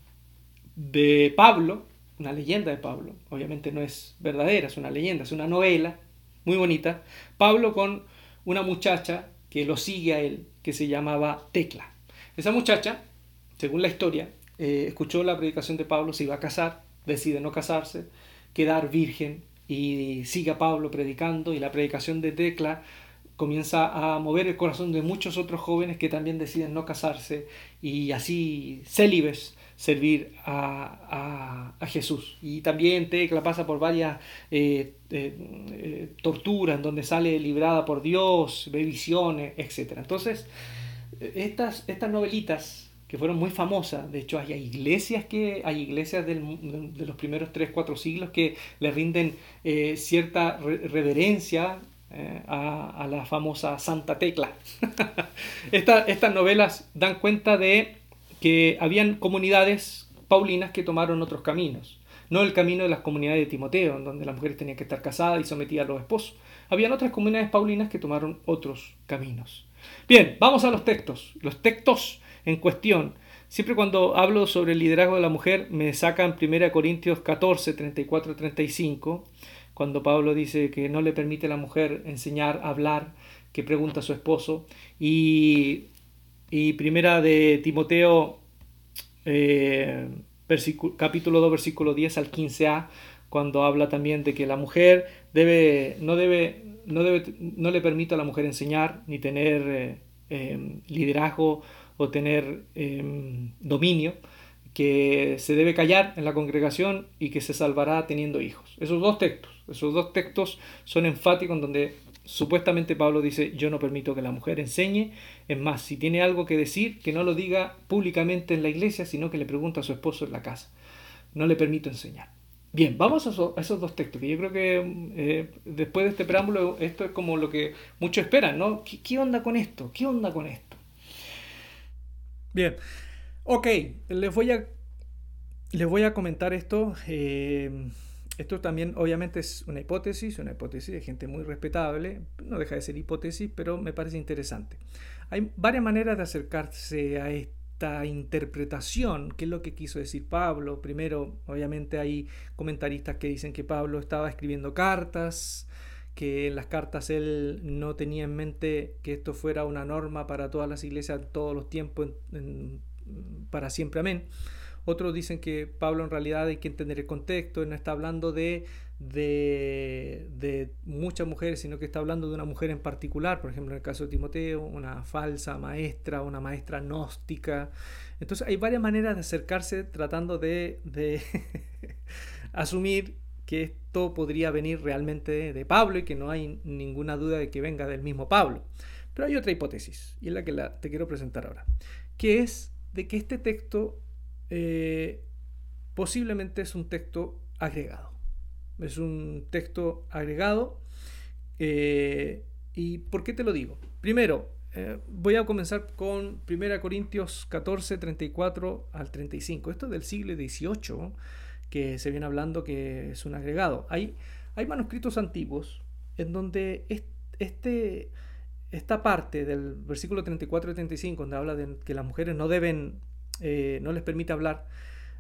[SPEAKER 1] de Pablo, una leyenda de Pablo, obviamente no es verdadera, es una leyenda, es una novela muy bonita, Pablo con una muchacha que lo sigue a él, que se llamaba Tecla. Esa muchacha, según la historia, eh, escuchó la predicación de Pablo, se iba a casar, decide no casarse, quedar virgen y sigue a Pablo predicando y la predicación de Tecla comienza a mover el corazón de muchos otros jóvenes que también deciden no casarse y así célibes servir a, Jesús. Y también Tecla pasa por varias eh, eh, torturas en donde sale librada por Dios, ve visiones, etc. Entonces, estas, estas novelitas que fueron muy famosas, de hecho hay iglesias que hay iglesias de los primeros 3, 4 siglos que le rinden eh, cierta reverencia eh, a, la famosa Santa Tecla. estas novelas dan cuenta de que habían comunidades paulinas que tomaron otros caminos. No el camino de las comunidades de Timoteo, en donde las mujeres tenían que estar casadas y sometidas a los esposos. Habían otras comunidades paulinas que tomaron otros caminos. Bien, vamos a los textos. Los textos en cuestión. Siempre cuando hablo sobre el liderazgo de la mujer me sacan 1 Corintios 14, 34, 35, cuando Pablo dice que no le permite a la mujer enseñar, hablar, que pregunta a su esposo. Y, y primera de Timoteo eh, capítulo 2, versículo 10 al 15a, cuando habla también de que la mujer debe, no, debe, no, debe, no le permite a la mujer enseñar ni tener eh, em, liderazgo o tener em, dominio, que se debe callar en la congregación y que se salvará teniendo hijos. Esos dos textos, esos dos textos son enfáticos en donde supuestamente Pablo dice, yo no permito que la mujer enseñe. Es más, si tiene algo que decir, que no lo diga públicamente en la iglesia, sino que le pregunte a su esposo en la casa. No le permito enseñar. Bien, vamos a, esos dos textos, que yo creo que eh, después de este preámbulo, esto es como lo que muchos esperan, ¿no? ¿Qué, onda con esto? ¿Qué onda con esto? Bien, ok, les voy a, les voy a comentar esto. Eh, esto también obviamente es una hipótesis, una hipótesis de gente muy respetable, no deja de ser hipótesis, pero me parece interesante. Hay varias maneras de acercarse a esta interpretación, qué es lo que quiso decir Pablo. Primero, obviamente hay comentaristas que dicen que Pablo estaba escribiendo cartas, que en las cartas él no tenía en mente que esto fuera una norma para todas las iglesias todos los tiempos, para siempre, amén. Otros dicen que Pablo en realidad hay que entender el contexto, no está hablando de, de, muchas mujeres, sino que está hablando de una mujer en particular, por ejemplo en el caso de Timoteo, una falsa maestra, una maestra gnóstica. Entonces hay varias maneras de acercarse tratando de, de asumir que esto podría venir realmente de Pablo y que no hay ninguna duda de que venga del mismo Pablo. Pero hay otra hipótesis, y es la que te quiero presentar ahora, que es de que este texto eh, posiblemente es un texto agregado. Es un texto agregado. Eh, ¿Y por qué te lo digo? Primero, eh, voy a comenzar con 1 Corintios 14, 34 al 35. Esto es del siglo XVIII, que se viene hablando que es un agregado. Hay, hay manuscritos antiguos en donde este, esta parte del versículo 34 y 35, donde habla de que las mujeres no deben eh, no les permite hablar,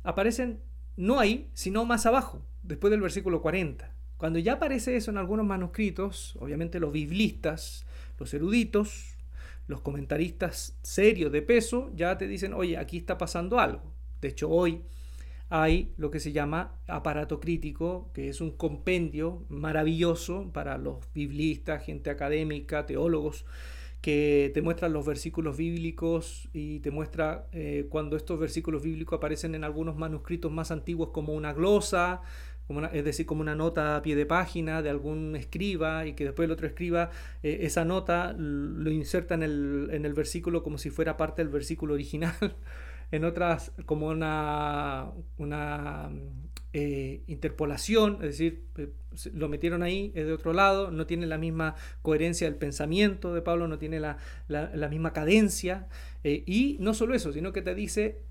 [SPEAKER 1] aparecen no ahí, sino más abajo, después del versículo 40. Cuando ya aparece eso en algunos manuscritos, obviamente los biblistas, los eruditos, los comentaristas serios de peso, ya te dicen, oye, aquí está pasando algo. De hecho, hoy hay lo que se llama aparato crítico, que es un compendio maravilloso para los biblistas, gente académica, teólogos, que te muestra los versículos bíblicos y te muestra eh, cuando estos versículos bíblicos aparecen en algunos manuscritos más antiguos como una glosa, es decir, como una nota a pie de página de algún escriba y que después el otro escriba eh, esa nota lo inserta en el, en el versículo como si fuera parte del versículo original. en otras como una, una eh, interpolación, es decir, eh, lo metieron ahí, es de otro lado, no tiene la misma coherencia del pensamiento de Pablo, no tiene la, misma cadencia, eh, y no solo eso, sino que te dice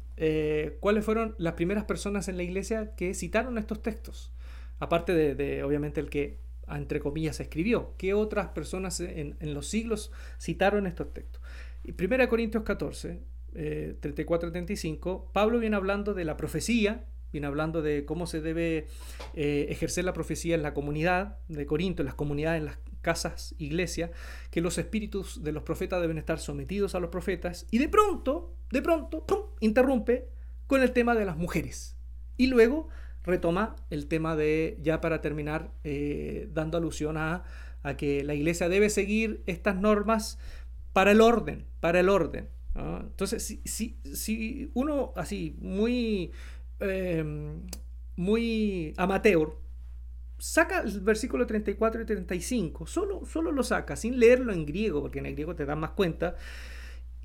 [SPEAKER 1] cuáles fueron las primeras personas en la iglesia que citaron estos textos, aparte de, obviamente el que entre comillas escribió, qué otras personas en, en los siglos citaron estos textos. Y 1 Corintios 14, 34-35, Pablo viene hablando de la profecía, viene hablando de cómo se debe eh, ejercer la profecía en la comunidad de Corinto, en las comunidades, en las casas, iglesias, que los espíritus de los profetas deben estar sometidos a los profetas, y de pronto, de pronto, interrumpe con el tema de las mujeres. Y luego retoma el tema de, ya para terminar, eh, dando alusión a, a, que la iglesia debe seguir estas normas para el orden, para el orden. Entonces, si, si, si uno así, muy Em, muy amateur, saca el versículo 34 y 35, solo, solo lo saca, sin leerlo en griego, porque en el griego te das más cuenta,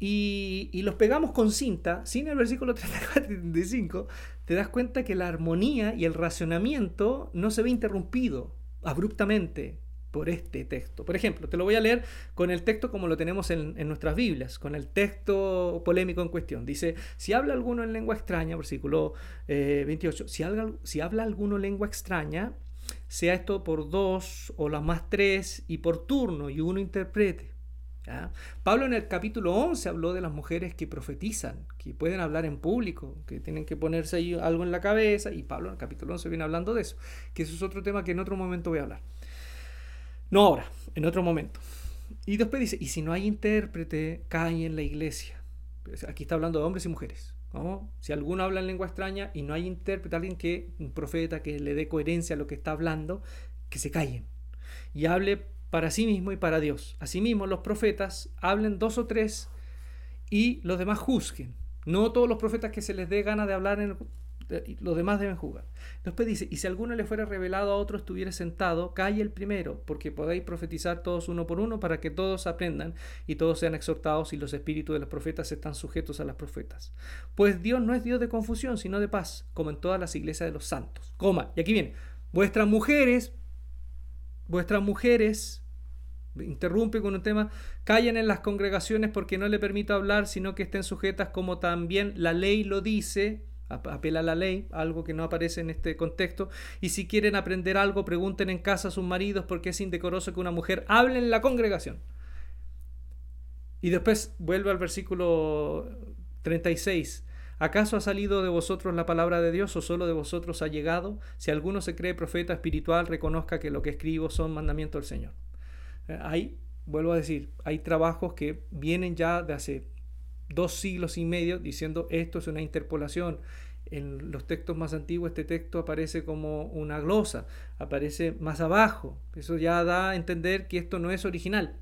[SPEAKER 1] y, los pegamos con cinta, sin el versículo 34 y 35, te das cuenta que la armonía y el racionamiento no se ve interrumpido abruptamente. Por este texto. Por ejemplo, te lo voy a leer con el texto como lo tenemos en, nuestras Biblias, con el texto polémico en cuestión. Dice, si habla alguno en lengua extraña, versículo 28, eh, si habla, si habla alguno lengua extraña, sea esto por dos o las más tres y por turno y uno interprete. Pablo en el capítulo 11 habló de las mujeres que profetizan, que pueden hablar en público, que tienen que ponerse algo en la cabeza, y Pablo en el capítulo 11 viene hablando de eso, que eso es otro tema que en otro momento voy a hablar. No ahora, en otro momento. Y después dice, y si no hay intérprete, cae en la iglesia. Aquí está hablando de hombres y mujeres. Si alguno habla en lengua extraña y no hay intérprete, alguien que, un profeta que le dé coherencia a lo que está hablando, que se callen. Y hable para sí mismo y para Dios. Asimismo, los profetas hablen dos o tres y los demás juzguen. No todos los profetas que se les dé gana de hablar en, los demás deben jugar. Después dice, y si alguno le fuera revelado a otro estuviera sentado, calle el primero, porque podéis profetizar todos uno por uno para que todos aprendan y todos sean exhortados y los espíritus de los profetas están sujetos a las profetas. Pues Dios no es Dios de confusión, sino de paz, como en todas las iglesias de los santos. Coma, y aquí viene, vuestras mujeres, vuestras mujeres interrumpe con un tema, callen en las congregaciones porque no le permito hablar, sino que estén sujetas como también la ley lo dice, apela a la ley, algo que no aparece en este contexto, y si quieren aprender algo, pregunten en casa a sus maridos porque es indecoroso que una mujer hable en la congregación. Y después vuelve al versículo 36. ¿Acaso ha salido de vosotros la palabra de Dios o solo de vosotros ha llegado? Si alguno se cree profeta espiritual, reconozca que lo que escribo son mandamientos del Señor. Eh, hay, vuelvo a decir, hay trabajos que vienen ya de hace dos siglos y medio diciendo esto es una interpolación. En los textos más antiguos este texto aparece como una glosa, aparece más abajo. Eso ya da a entender que esto no es original.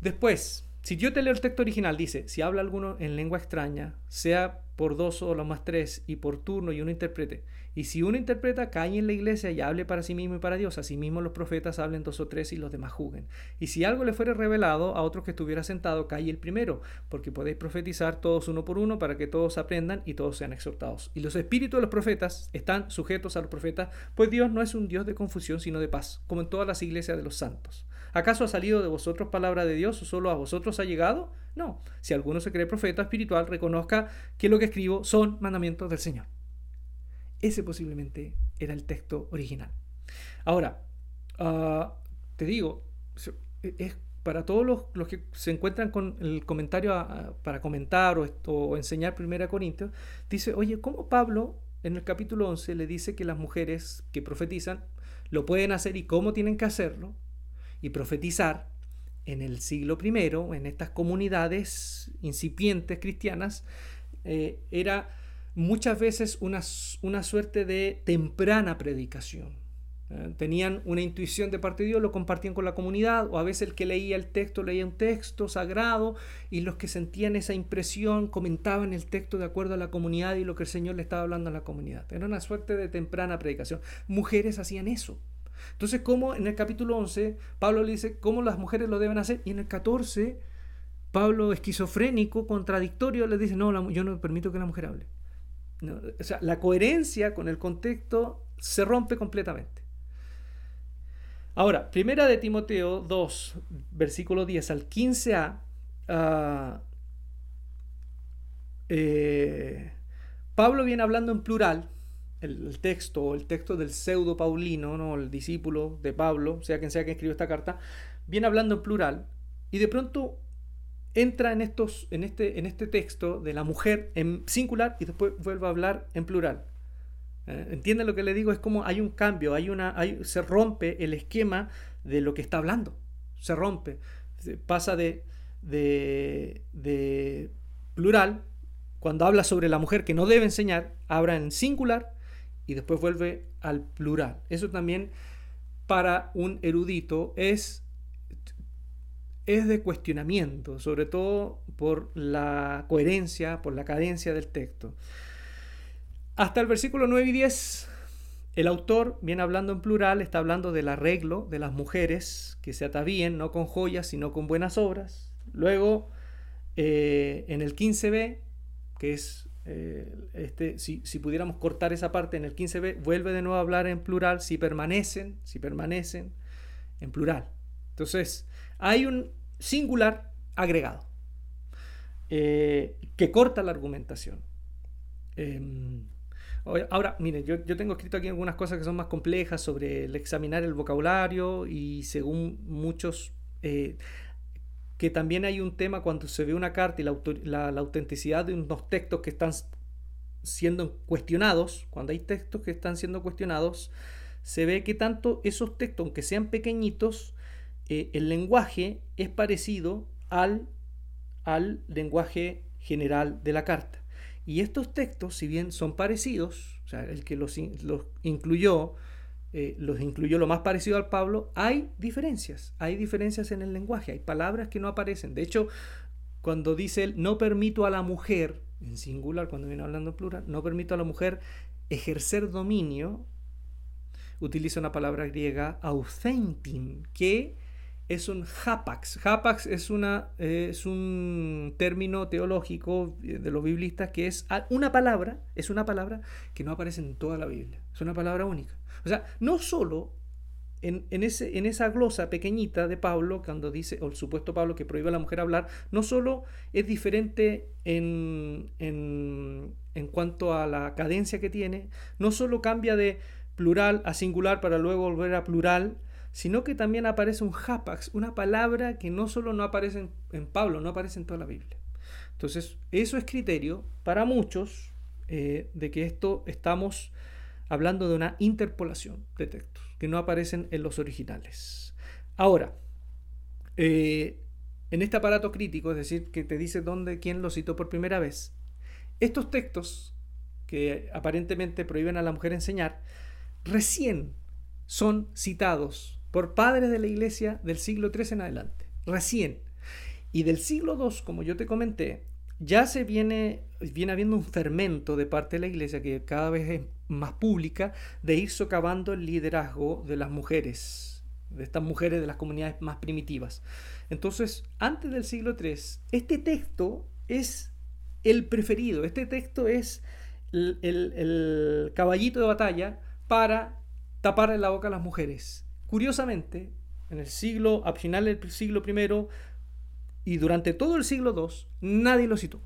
[SPEAKER 1] Después, si yo te leo el texto original, dice, si habla alguno en lengua extraña, sea por dos o lo más tres, y por turno y uno interprete. Y si uno interpreta, cae en la iglesia y hable para sí mismo y para Dios. Asimismo los profetas hablen dos o tres y los demás juzguen. Y si algo le fuere revelado a otro que estuviera sentado, cae el primero, porque podéis profetizar todos uno por uno para que todos aprendan y todos sean exhortados. Y los espíritus de los profetas están sujetos a los profetas, pues Dios no es un Dios de confusión, sino de paz, como en todas las iglesias de los santos. ¿Acaso ha salido de vosotros palabra de Dios o solo a vosotros ha llegado? No. Si alguno se cree profeta espiritual, reconozca que lo que escribo son mandamientos del Señor. Ese posiblemente era el texto original. Ahora, ah, te digo, es para todos los, que se encuentran con el comentario para comentar o, enseñar Primera Corintios, dice, oye, ¿cómo Pablo en el capítulo 11 le dice que las mujeres que profetizan lo pueden hacer y cómo tienen que hacerlo? Y profetizar en el siglo I, en estas comunidades incipientes cristianas, eh, era muchas veces una, una, suerte de temprana predicación. ¿eh? Tenían una intuición de parte de Dios, lo compartían con la comunidad, o a veces el que leía el texto leía un texto sagrado, y los que sentían esa impresión comentaban el texto de acuerdo a la comunidad y lo que el Señor le estaba hablando a la comunidad. Era una suerte de temprana predicación. Mujeres hacían eso. Entonces, ¿cómo en el capítulo 11 Pablo le dice cómo las mujeres lo deben hacer? Y en el 14, Pablo, esquizofrénico, contradictorio, le dice, no, yo no permito que la mujer hable. o sea, la coherencia con el contexto se rompe completamente. Ahora, primera de Timoteo 2, versículo 10 al 15a, ah, eh, Pablo viene hablando en plural, el, texto el texto del pseudo Paulino, ¿no? el discípulo de Pablo, sea quien sea que escribió esta carta, viene hablando en plural y de pronto entra en, estos, en, este, en este texto de la mujer en singular y después vuelve a hablar en plural. ¿Eh? ¿Entienden lo que le digo? Es como hay un cambio, hay una, hay, se rompe el esquema de lo que está hablando. Se rompe. Pasa de, de, de plural, cuando habla sobre la mujer que no debe enseñar, habla en singular y después vuelve al plural. Eso también para un erudito es, es de cuestionamiento, sobre todo por la coherencia, por la cadencia del texto. Hasta el versículo 9 y 10, el autor viene hablando en plural, está hablando del arreglo de las mujeres que se atavíen no con joyas, sino con buenas obras. Luego, eh, en el 15b, que es eh, este, si, pudiéramos cortar esa parte en el 15b, vuelve de nuevo a hablar en plural, si permanecen, si permanecen. en plural. Entonces, hay un singular agregado eh, que corta la argumentación. Em, ahora, miren, yo, tengo escrito aquí algunas cosas que son más complejas sobre el examinar el vocabulario y según muchos, eh, que también hay un tema cuando se ve una carta y la, autenticidad de unos textos que están siendo cuestionados, cuando hay textos que están siendo cuestionados, se ve que tanto esos textos, aunque sean pequeñitos, eh, el lenguaje es parecido al, al lenguaje general de la carta. Y estos textos, si bien son parecidos, o sea, el que los, incluyó, eh, los incluyó lo más parecido al Pablo, hay diferencias, hay diferencias en el lenguaje, hay palabras que no aparecen. De hecho, cuando dice él, no permito a la mujer, en singular, cuando viene hablando en plural, no permito a la mujer ejercer dominio, utiliza una palabra griega, ausentin, que es un hapax. Hapax es, una, es un término teológico de los biblistas que es una palabra, es una palabra que no aparece en toda la Biblia. Es una palabra única. O sea, no solo en, ese, en esa glosa pequeñita de Pablo, cuando dice, o el supuesto Pablo que prohíbe a la mujer hablar, no solo es diferente en, en, en cuanto a la cadencia que tiene, no solo cambia de plural a singular para luego volver a plural, sino que también aparece un hapax, una palabra que no solo no aparece en, Pablo, no aparece en toda la Biblia. Entonces, eso es criterio para muchos eh, de que esto estamos hablando de una interpolación de textos que no aparecen en los originales. Ahora, eh, en este aparato crítico, es decir, que te dice dónde, quién lo citó por primera vez, estos textos que aparentemente prohíben a la mujer enseñar, recién son citados por padres de la iglesia del siglo III en adelante, recién. Y del siglo II, como yo te comenté, ya se viene, viene habiendo un fermento de parte de la iglesia que cada vez es más pública de ir socavando el liderazgo de las mujeres, de estas mujeres de las comunidades más primitivas. Entonces, antes del siglo III, este texto es el preferido, este texto es el, el caballito de batalla para tapar la boca a las mujeres Curiosamente, en el siglo, a finales del siglo I y durante todo el siglo II, nadie lo citó.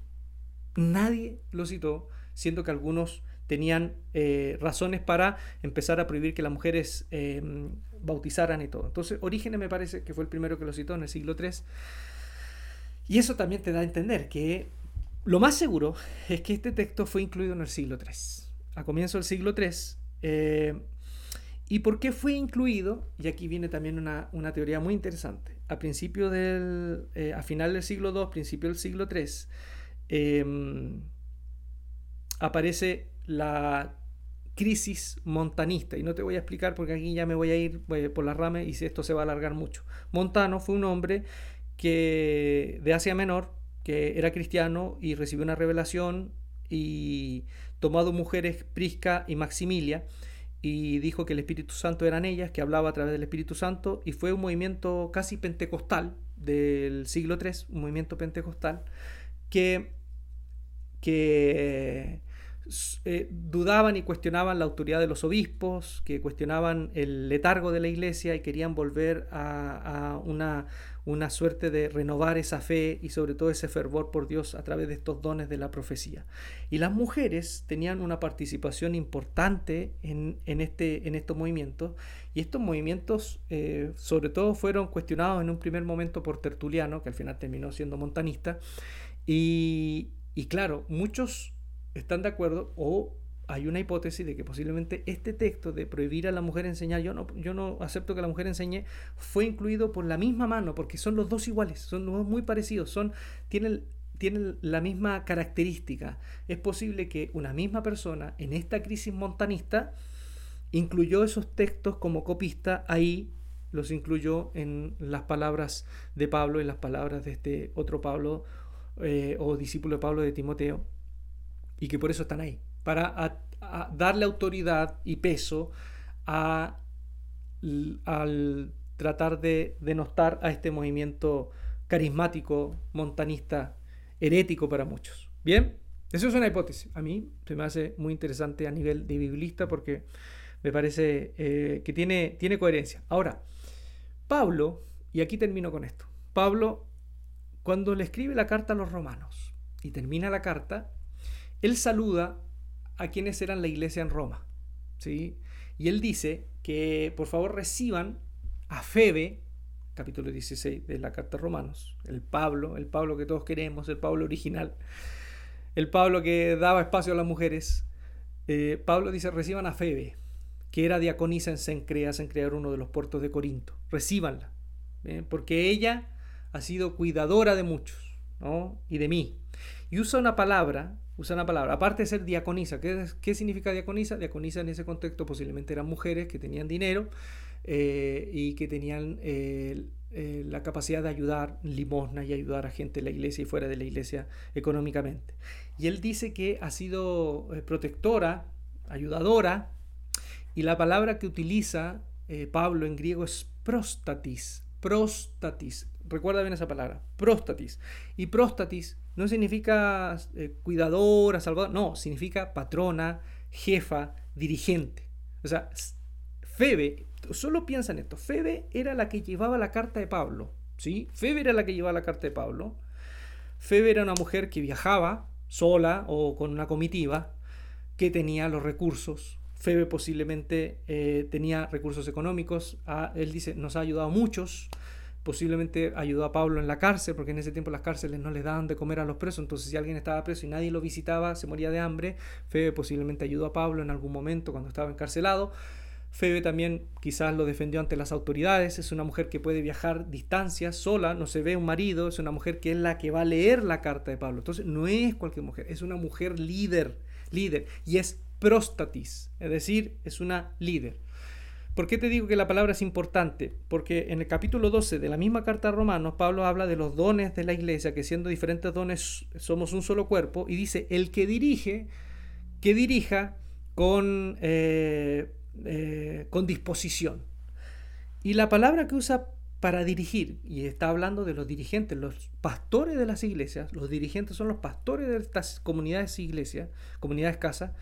[SPEAKER 1] Nadie lo citó, siendo que algunos tenían eh, razones para empezar a prohibir que las mujeres em, bautizaran y todo. Entonces, Orígenes me parece que fue el primero que lo citó en el siglo III. Y eso también te da a entender que lo más seguro es que este texto fue incluido en el siglo III. A comienzo del siglo III, ¿Y por qué fue incluido? Y aquí viene también una, teoría muy interesante. A principio del, eh, a final del siglo II, principio del siglo III, em, aparece la crisis montanista. Y no te voy a explicar porque aquí ya me voy a ir por las ramas y si esto se va a alargar mucho. Montano fue un hombre que de Asia Menor, que era cristiano y recibió una revelación y tomado mujeres Prisca y Maximilia y dijo que el Espíritu Santo eran ellas, que hablaba a través del Espíritu Santo, y fue un movimiento casi pentecostal del siglo III, un movimiento pentecostal, que, que eh, dudaban y cuestionaban la autoridad de los obispos, que cuestionaban el letargo de la iglesia y querían volver a, una, una, suerte de renovar esa fe y sobre todo ese fervor por Dios a través de estos dones de la profecía. Y las mujeres tenían una participación importante en, este, en estos movimientos y estos movimientos eh, sobre todo fueron cuestionados en un primer momento por Tertuliano, que al final terminó siendo montanista, y, y claro, muchos están de acuerdo o hay una hipótesis de que posiblemente este texto de prohibir a la mujer enseñar, yo no, yo no acepto que la mujer enseñe, fue incluido por la misma mano, porque son los dos iguales, son dos muy parecidos, son, tienen, tienen la misma característica. Es posible que una misma persona en esta crisis montanista incluyó esos textos como copista ahí los incluyó en las palabras de Pablo, en las palabras de este otro Pablo eh, o discípulo de Pablo de Timoteo y que por eso están ahí, para darle autoridad y peso a, al tratar de denostar a este movimiento carismático, montanista, herético para muchos. Bien, eso es una hipótesis. A mí se me hace muy interesante a nivel de biblista porque me parece eh, que tiene, tiene coherencia. Ahora, Pablo, y aquí termino con esto, Pablo, cuando le escribe la carta a los romanos y termina la carta, él saluda a quienes eran la iglesia en Roma. ¿sí? Y él dice que por favor reciban a Febe, capítulo 16 de la carta a Romanos, el Pablo, el Pablo que todos queremos, el Pablo original, el Pablo que daba espacio a las mujeres. Eh, Pablo dice, reciban a Febe, que era diaconisa en Sencrea, Sencrea era uno de los puertos de Corinto. Recíbanla, ¿eh? porque ella ha sido cuidadora de muchos ¿no? y de mí. Y usa una palabra, usa una palabra, aparte de ser diaconisa, ¿qué, qué significa diaconisa? Diaconisa en ese contexto posiblemente eran mujeres que tenían dinero eh, y que tenían eh, la capacidad de ayudar limosna y ayudar a gente en la iglesia y fuera de la iglesia económicamente. Y él dice que ha sido protectora, ayudadora, y la palabra que utiliza Pablo en griego es próstatis, próstatis. Recuerda bien esa palabra, próstatis. Y próstatis no significa eh, cuidadora, salvadora, no, significa patrona, jefa, dirigente. O sea, Febe, solo piensa en esto, Febe era la que llevaba la carta de Pablo, ¿sí? Febe era la que llevaba la carta de Pablo. Febe era una mujer que viajaba sola o con una comitiva, que tenía los recursos, Febe posiblemente eh, tenía recursos económicos, ah, él dice, nos ha ayudado muchos, posiblemente ayudó a Pablo en la cárcel, porque en ese tiempo las cárceles no les daban de comer a los presos, entonces si alguien estaba preso y nadie lo visitaba, se moría de hambre, Febe posiblemente ayudó a Pablo en algún momento cuando estaba encarcelado. Febe también quizás lo defendió ante las autoridades, es una mujer que puede viajar distancias sola, no se ve un marido, es una mujer que es la que va a leer la carta de Pablo. Entonces no es cualquier mujer, es una mujer líder, líder, y es próstatis, es decir, es una líder. ¿Por qué te digo que la palabra es importante? Porque en el capítulo 12 de la misma carta a Romanos, Pablo habla de los dones de la iglesia, que siendo diferentes dones somos un solo cuerpo, y dice, el que dirige, que dirija con, eh, eh, con disposición. Y la palabra que usa para dirigir, y está hablando de los dirigentes, los pastores de las iglesias, los dirigentes son los pastores de estas comunidades iglesias, comunidades casa,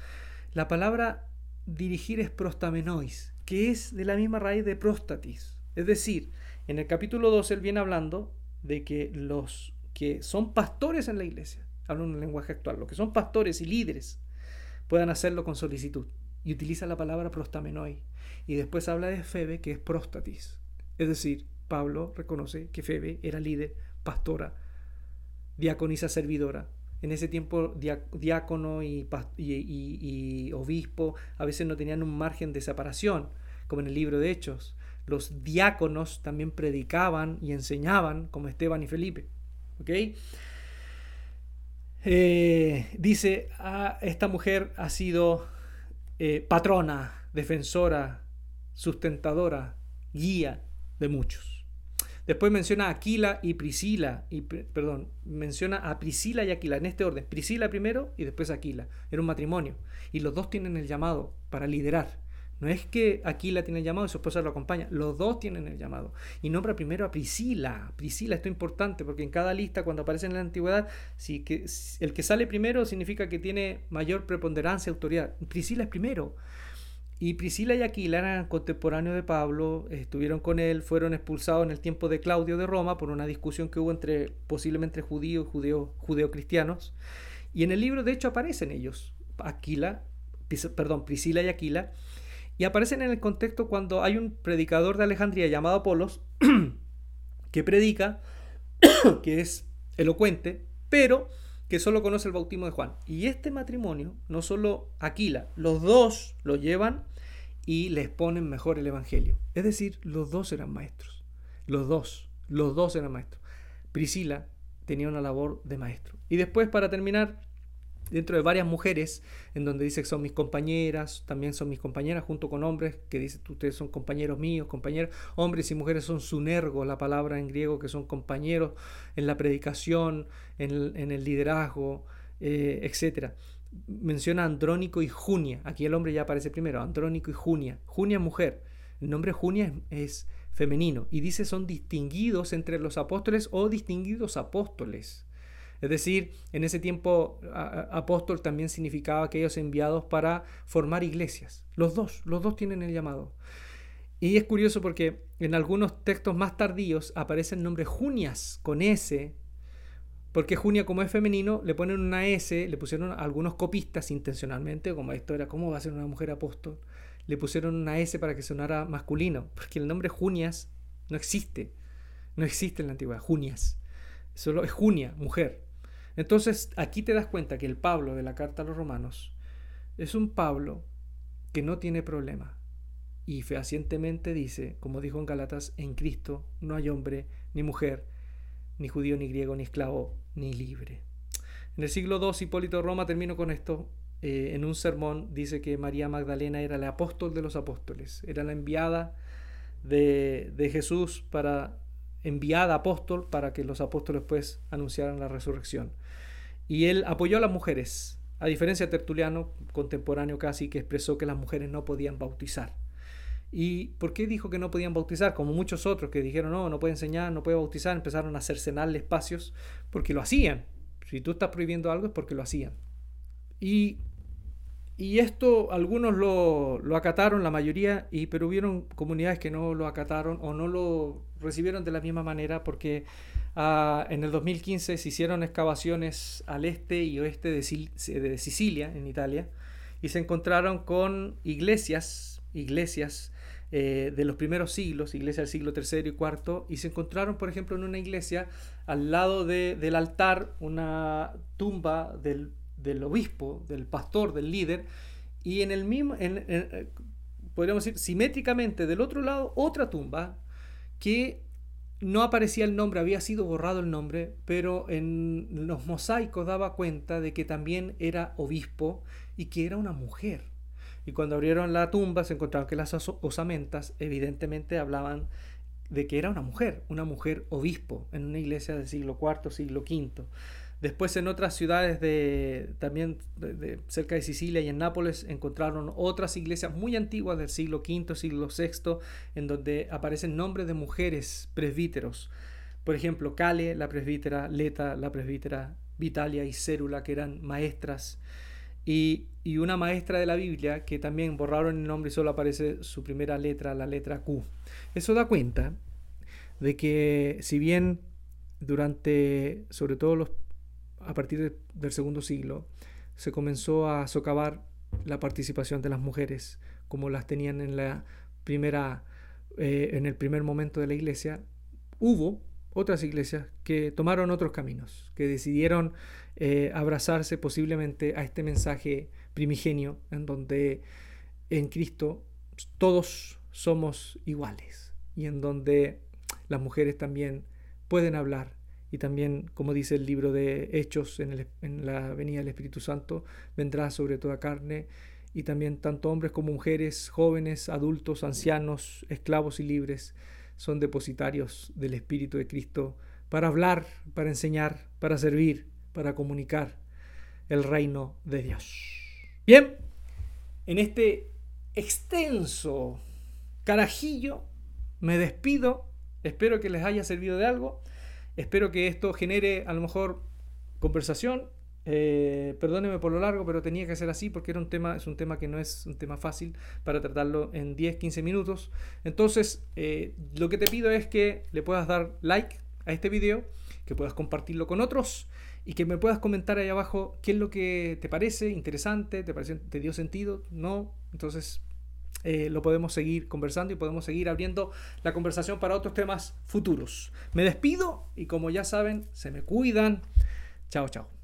[SPEAKER 1] la palabra dirigir es prostamenois, que es de la misma raíz de próstatis. Es decir, en el capítulo 12 él viene hablando de que los que son pastores en la iglesia, hablo en un lenguaje actual, los que son pastores y líderes, puedan hacerlo con solicitud. Y utiliza la palabra prostamenoi. Y después habla de Febe, que es próstatis. Es decir, Pablo reconoce que Febe era líder, pastora, diaconisa servidora, en ese tiempo diácono y, obispo a veces no tenían un margen de separación, como en el libro de Hechos. Los diáconos también predicaban y enseñaban, como Esteban y Felipe. Eh, dice, ah, esta mujer ha sido eh, patrona, defensora, sustentadora, guía de muchos. Después menciona a Aquila y Priscila, y, perdón, menciona a Priscila y Aquila en este orden. Priscila primero y después Aquila. Era un matrimonio. Y los dos tienen el llamado para liderar. No es que Aquila tiene el llamado y su esposa lo acompaña, los dos tienen el llamado. Y nombra primero a Priscila. Priscila, esto es importante porque en cada lista, cuando aparece en la antigüedad, si que, el que sale primero significa que tiene mayor preponderancia, autoridad. Priscila es primero. Y Priscila y Aquila eran contemporáneos de Pablo, estuvieron con él, fueron expulsados en el tiempo de Claudio de Roma por una discusión que hubo entre posiblemente judíos y judeo, judeocristianos. Y en el libro, de hecho, aparecen ellos, Aquila, perdón, Priscila y Aquila, y aparecen en el contexto cuando hay un predicador de Alejandría llamado Apolos que predica, que es elocuente, pero que solo conoce el bautismo de Juan. Y este matrimonio, no solo Aquila, los dos lo llevan y les ponen mejor el Evangelio. Es decir, los dos eran maestros. Los dos, los dos eran maestros. Priscila tenía una labor de maestro. Y después, para terminar, dentro de varias mujeres, en donde dice que son mis compañeras, también son mis compañeras, junto con hombres, que dice ustedes son compañeros míos, compañeros, hombres y mujeres son sunergo, la palabra en griego, que son compañeros en la predicación, en el, liderazgo, eh, etc. Menciona Andrónico y Junia, aquí el hombre ya aparece primero, Andrónico y Junia, Junia mujer, el nombre Junia es femenino, y dice son distinguidos entre los apóstoles o distinguidos apóstoles. Es decir, en ese tiempo apóstol también significaba aquellos enviados para formar iglesias. Los dos, los dos tienen el llamado. Y es curioso porque en algunos textos más tardíos aparece el nombre Junias con S, porque Junia como es femenino le ponen una S, le pusieron algunos copistas intencionalmente, como esto era, ¿cómo va a ser una mujer apóstol? Le pusieron una S para que sonara masculino, porque el nombre Junias no existe, no existe en la antigüedad, Junias, solo es Junia, mujer. Entonces aquí te das cuenta que el Pablo de la carta a los romanos es un Pablo que no tiene problema y fehacientemente dice, como dijo en Galatas, en Cristo no hay hombre ni mujer, ni judío ni griego, ni esclavo, ni libre. En el siglo II, Hipólito Roma, termino con esto, eh, en un sermón dice que María Magdalena era la apóstol de los apóstoles, era la enviada de, de Jesús para enviada apóstol para que los apóstoles pues anunciaran la resurrección. Y él apoyó a las mujeres, a diferencia de Tertuliano, contemporáneo casi, que expresó que las mujeres no podían bautizar. ¿Y por qué dijo que no podían bautizar? Como muchos otros que dijeron, no, no puede enseñar, no puede bautizar, empezaron a cercenarle espacios porque lo hacían. Si tú estás prohibiendo algo es porque lo hacían. Y, y esto algunos lo, acataron, la mayoría, y, pero hubieron comunidades que no lo acataron o no lo recibieron de la misma manera porque ah, en el 2015 se hicieron excavaciones al este y oeste de, de Sicilia, en Italia, y se encontraron con iglesias, iglesias eh, de los primeros siglos, iglesia del siglo III y IV, y se encontraron, por ejemplo, en una iglesia al lado del altar una tumba del, obispo, del pastor, del líder, y en el mismo, eh, podríamos decir, simétricamente del otro lado, otra tumba que no aparecía el nombre, había sido borrado el nombre, pero en los mosaicos daba cuenta de que también era obispo y que era una mujer. Y cuando abrieron la tumba se encontraron que las osamentas evidentemente hablaban de que era una mujer, una mujer obispo en una iglesia del siglo IV, siglo V. Después en otras ciudades de también de, cerca de Sicilia y en Nápoles encontraron otras iglesias muy antiguas del siglo V, siglo VI, en donde aparecen nombres de mujeres presbíteros. Por ejemplo, Cale, la presbítera, Leta, la presbítera, Vitalia y Cérula, que eran maestras y, una maestra de la Biblia que también borraron el nombre y solo aparece su primera letra, la letra Q. Eso da cuenta de que si bien durante, sobre todo los, a partir del segundo siglo, se comenzó a socavar la participación de las mujeres como las tenían en la primera eh, en el primer momento de la iglesia. Hubo otras iglesias que tomaron otros caminos, que decidieron eh, abrazarse posiblemente a este mensaje primigenio en donde en Cristo todos somos iguales y en donde las mujeres también pueden hablar y también, como dice el libro de Hechos en, en la venida del Espíritu Santo, vendrá sobre toda carne y también tanto hombres como mujeres, jóvenes, adultos, ancianos, esclavos y libres son depositarios del Espíritu de Cristo para hablar, para enseñar, para servir, para comunicar el reino de Dios. Bien, en este extenso carajillo me despido. Espero que les haya servido de algo. Espero que esto genere a lo mejor conversación, eh, perdóneme por lo largo, pero tenía que ser así porque era un tema, es un tema que no es un tema fácil para tratarlo en 10, 15 minutos. Entonces, eh, lo que te pido es que le puedas dar like a este video, que puedas compartirlo con otros y que me puedas comentar ahí abajo qué es lo que te parece interesante, te, parece, te dio sentido, no. Entonces, eh, lo podemos seguir conversando y podemos seguir abriendo la conversación para otros temas futuros. Me despido y como ya saben, se me cuidan. Chao, chao.